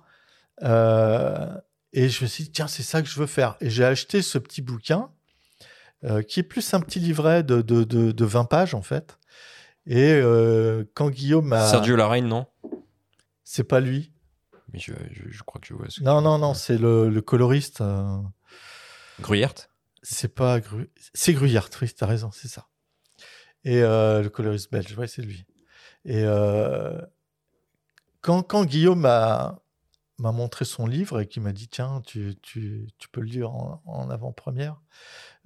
et je me suis dit, tiens, c'est ça que je veux faire. Et j'ai acheté ce petit bouquin, qui est plus un petit livret de, de, de, de 20 pages, en fait. Et euh, quand Guillaume a. Sergio Larraine, non? C'est pas lui. Mais je, je, crois que je vois. Ce non, non, non, c'est le, le, coloriste. Euh... Gruyert C'est pas Gru... C'est Gruyert, oui, t'as raison, c'est ça. Et euh, le coloriste belge, ouais, c'est lui. Et euh, quand, quand Guillaume m'a m'a montré son livre et qui m'a dit tiens, tu, tu, tu peux le lire en, avant-première.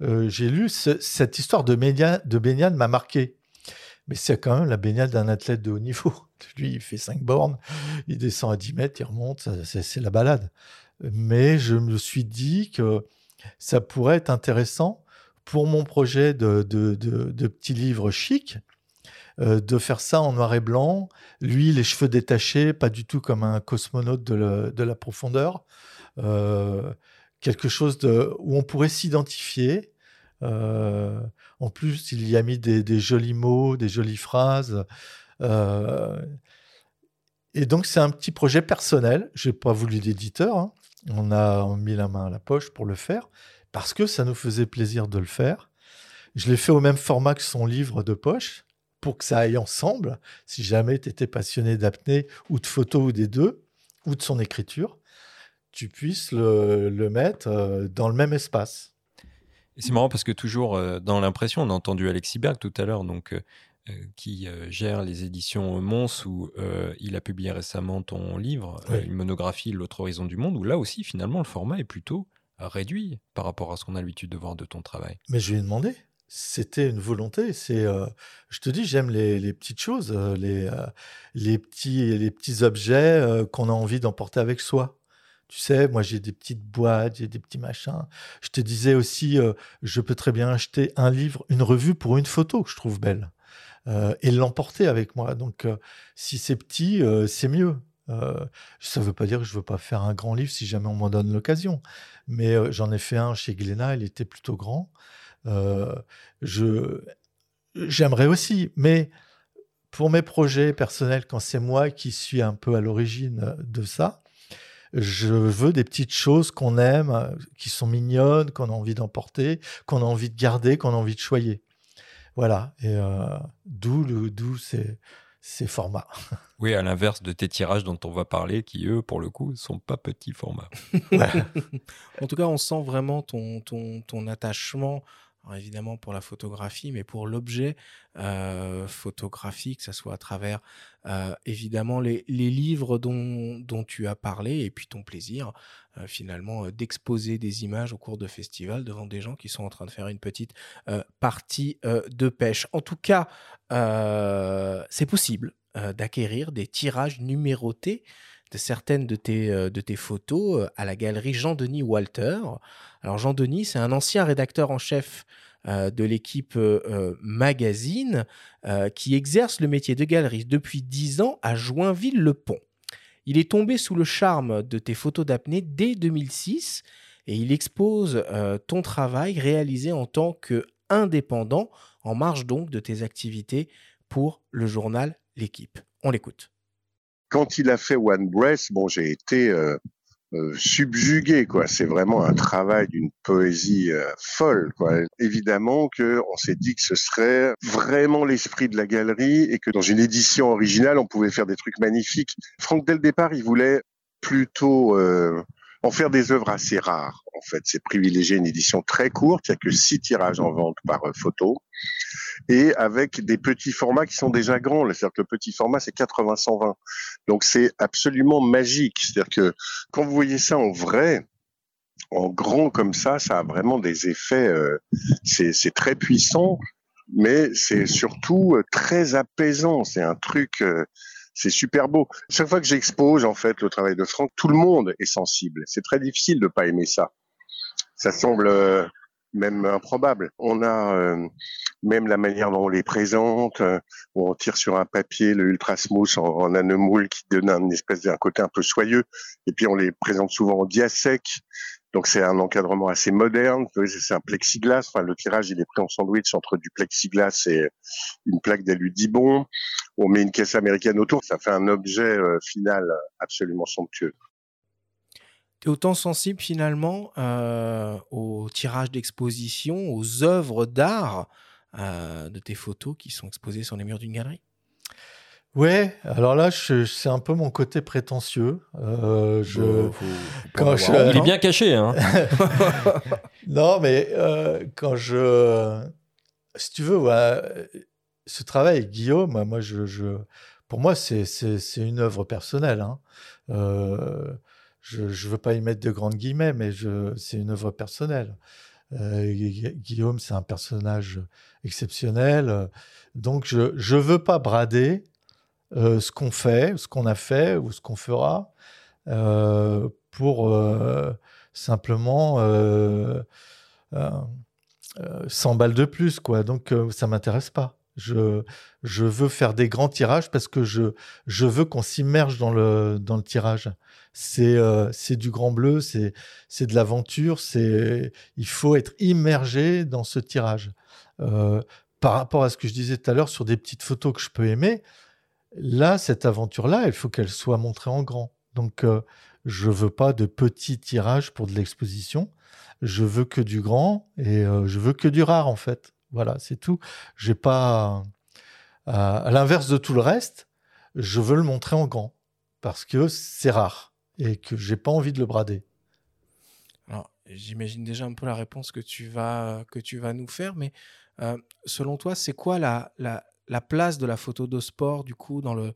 Euh, j'ai lu cette histoire de, de baignade m'a marqué. Mais c'est quand même la baignade d'un athlète de haut niveau. Lui, il fait 5 bornes, il descend à 10 mètres, il remonte, c'est la balade. Mais je me suis dit que ça pourrait être intéressant pour mon projet de, de, de, de petit livre chic, euh, de faire ça en noir et blanc. Lui, les cheveux détachés, pas du tout comme un cosmonaute de, la profondeur. Euh, quelque chose de, où on pourrait s'identifier. Euh, en plus, il y a mis des, jolis mots, des jolies phrases. et donc, c'est un petit projet personnel. Je n'ai pas voulu d'éditeur. Hein. On a mis la main à la poche pour le faire parce que ça nous faisait plaisir de le faire. Je l'ai fait au même format que son livre de poche pour que ça aille ensemble. Si jamais tu étais passionné d'apnée ou de photo ou des deux, ou de son écriture, tu puisses le, mettre euh, dans le même espace. C'est marrant parce que toujours euh, dans l'impression, on a entendu Alexis Berg tout à l'heure, donc euh, qui gère les éditions Mons, où il a publié récemment ton livre, une monographie L'autre horizon du monde, où là aussi finalement le format est plutôt réduit par rapport à ce qu'on a l'habitude de voir de ton travail. Mais je lui ai demandé. C'était une volonté. C'est, euh, je te dis, j'aime les, petites choses, euh, les, euh, les, petits, les petits objets qu'on a envie d'emporter avec soi. Tu sais, moi j'ai des petites boîtes, j'ai des petits machins. Je te disais aussi, je peux très bien acheter un livre, une revue pour une photo que je trouve belle et l'emporter avec moi. Donc, si c'est petit, c'est mieux. ça ne veut pas dire que je ne veux pas faire un grand livre si jamais on m'en donne l'occasion. Mais j'en ai fait un chez Glénat, il était plutôt grand. je j'aimerais aussi, mais pour mes projets personnels, quand c'est moi qui suis un peu à l'origine de ça, je veux des petites choses qu'on aime, qui sont mignonnes, qu'on a envie d'emporter, qu'on a envie de garder, qu'on a envie de choyer. Voilà. Et d'où le d'où c'est ces formats. Oui, à l'inverse de tes tirages dont on va parler, qui eux, pour le coup, sont pas petits formats. en tout cas, on sent vraiment ton, ton, ton attachement évidemment pour la photographie, mais pour l'objet euh, photographique, que ce soit à travers euh, évidemment les, livres dont, tu as parlé et puis ton plaisir euh, finalement d'exposer des images au cours de festivals devant des gens qui sont en train de faire une petite partie de pêche. En tout cas, c'est possible d'acquérir des tirages numérotés certaines de tes, tes photos à la galerie Jean-Denis Walter. Alors Jean-Denis, c'est un ancien rédacteur en chef euh, de l'équipe euh, euh, magazine qui exerce le métier de galeriste depuis 10 ans à Joinville-le-Pont. Il est tombé sous le charme de tes photos d'apnée dès 2006 et il expose ton travail réalisé en tant qu'indépendant en marge donc de tes activités pour le journal L'équipe. On l'écoute. Quand il a fait One Breath, bon, j'ai été euh, subjugué quoi. C'est vraiment un travail d'une poésie euh, folle quoi. Évidemment que on s'est dit que ce serait vraiment l'esprit de la galerie et que dans une édition originale on pouvait faire des trucs magnifiques. Franck dès le départ il voulait plutôt euh, en faire des œuvres assez rares en fait. C'est privilégier une édition très courte. Il y a que six tirages en vente par photo et avec des petits formats qui sont déjà grands. C'est-à-dire que le petit format, c'est 80-120. Donc c'est absolument magique. C'est-à-dire que quand vous voyez ça en vrai, en grand comme ça, ça a vraiment des effets, euh, c'est très puissant, mais c'est surtout euh, très apaisant. C'est un truc, euh, c'est super beau. Chaque fois que j'expose en fait le travail de Franck, tout le monde est sensible. C'est très difficile de pas aimer ça. Ça semble même improbable. On a euh, même la manière dont on les présente, euh, où on tire sur un papier le ultra en, en anemoule qui donne un espèce d'un côté un peu soyeux, et puis on les présente souvent en diasec. Donc c'est un encadrement assez moderne. C'est un plexiglas. Enfin, le tirage il est pris en sandwich entre du plexiglas et une plaque d'aludibon. On met une caisse américaine autour. Ça fait un objet euh, final absolument somptueux autant sensible finalement euh, au tirage d'exposition, aux œuvres d'art euh, de tes photos qui sont exposées sur les murs d'une galerie? Ouais, alors là, c'est un peu mon côté prétentieux. Euh, je, quand je, il est bien caché. Hein non, mais quand je, si tu veux, ce travail avec Guillaume, moi, je, je pour moi, c'est une œuvre personnelle. Hein. Je ne veux pas y mettre de grandes guillemets, mais c'est une œuvre personnelle. Euh, Guillaume, c'est un personnage exceptionnel. Donc, je ne veux pas brader euh, ce qu'on fait, ce qu'on a fait ou ce qu'on fera euh, pour simplement 100 balles de plus. Quoi. Donc, ça ne m'intéresse pas. Je, veux faire des grands tirages parce que je, veux qu'on s'immerge dans le, tirage. C'est euh, c'est du grand bleu, c'est de l'aventure, il faut être immergé dans ce tirage. Euh, par rapport à ce que je disais tout à l'heure sur des petites photos que je peux aimer, là, cette aventure-là, il faut qu'elle soit montrée en grand. Donc, euh, je veux pas de petits tirages pour de l'exposition. Je veux que du grand et je veux que du rare, en fait. Voilà, c'est tout. J'ai pas, à l'inverse de tout le reste, je veux le montrer en grand parce que c'est rare et que j'ai pas envie de le brader. Alors, j'imagine déjà un peu la réponse que tu vas, que tu vas nous faire, mais euh, selon toi, c'est quoi la, la, la, place de la photo de sport du coup dans le,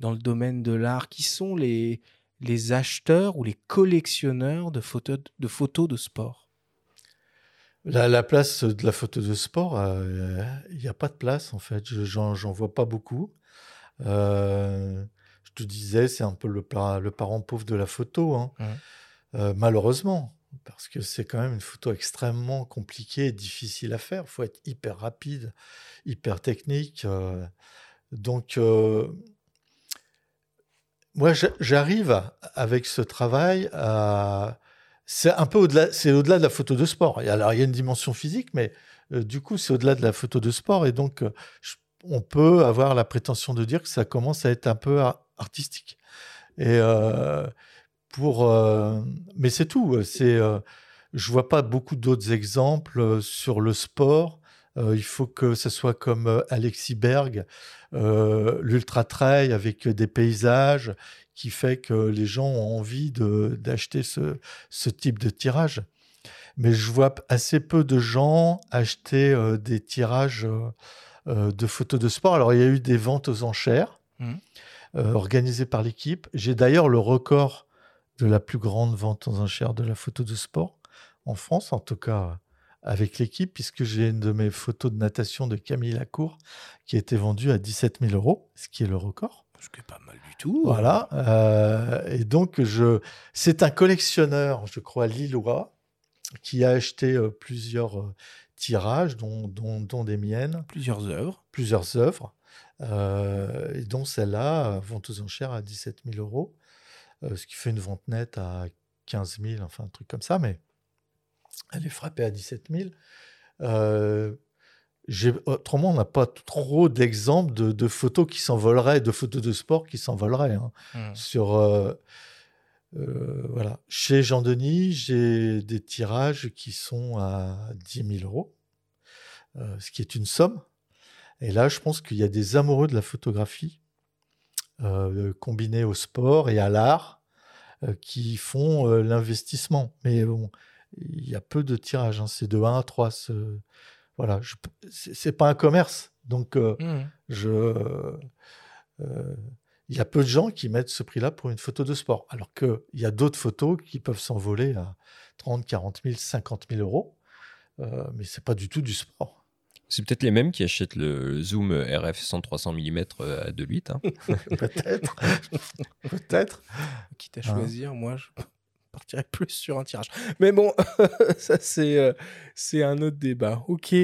dans le domaine de l'art? Qui sont les, les acheteurs ou les collectionneurs de photos de, photos de sport? La, place de la photo de sport, euh, il n'y a pas de place en fait. J'en vois pas beaucoup. Euh, je te disais, c'est un peu le, le, parent pauvre de la photo, hein. euh, malheureusement, parce que c'est quand même une photo extrêmement compliquée et difficile à faire. Il faut être hyper rapide, hyper technique. donc, moi, j'arrive avec ce travail à c'est un peu au-delà, c'est au-delà de la photo de sport. Alors, il y a une dimension physique, mais euh, du coup, c'est au-delà de la photo de sport. Et donc, euh, on peut avoir la prétention de dire que ça commence à être un peu artistique. Et euh, pour, mais c'est tout. C'est, je vois pas beaucoup d'autres exemples sur le sport. il faut que ce soit comme Alexis Berg, l'ultra trail avec des paysages qui fait que les gens ont envie d'acheter ce, ce, type de tirage. Mais je vois assez peu de gens acheter euh, des tirages euh, euh, de photos de sport. Alors, il y a eu des ventes aux enchères mmh. organisées par l'équipe. J'ai d'ailleurs le record de la plus grande vente aux enchères de la photo de sport en France, en tout cas avec l'équipe, puisque j'ai une de mes photos de natation de Camille Lacour qui a été vendue à 17 000 euros, ce qui est le record. Ce qui est pas mal du tout. Voilà. Euh, et donc, je... c'est un collectionneur, je crois, lillois, qui a acheté euh, plusieurs euh, tirages, dont, dont, des miennes. Plusieurs œuvres. Plusieurs œuvres. et dont celle-là, vente aux enchères à 17 000 euros, ce qui fait une vente nette à 15 000, enfin un truc comme ça, mais elle est frappée à 17 000. Autrement, on n'a pas trop d'exemples de, photos qui s'envoleraient, de photos de sport qui s'envoleraient. Hein. Mmh. Sur, euh, euh, voilà. Chez Jean-Denis, j'ai des tirages qui sont à 10 000 euros, euh, ce qui est une somme. Et là, je pense qu'il y a des amoureux de la photographie, combinés au sport et à l'art, qui font l'investissement. Mais bon, il y a peu de tirages. Hein. C'est de 1 à 3 ce, voilà, c'est pas un commerce. Donc, euh, mmh. je, euh, il y a peu de gens qui mettent ce prix-là pour une photo de sport. Alors qu'il y a d'autres photos qui peuvent s'envoler à 30, 40 000, 50 000 euros. Euh, mais c'est pas du tout du sport. C'est peut-être les mêmes qui achètent le zoom RF 100-300 mm à 2.8. Hein. Peut-être. Peut-être. Quitte à hein. choisir, moi, je partirais plus sur un tirage. Mais bon, ça c'est euh, c'est un autre débat. Ok.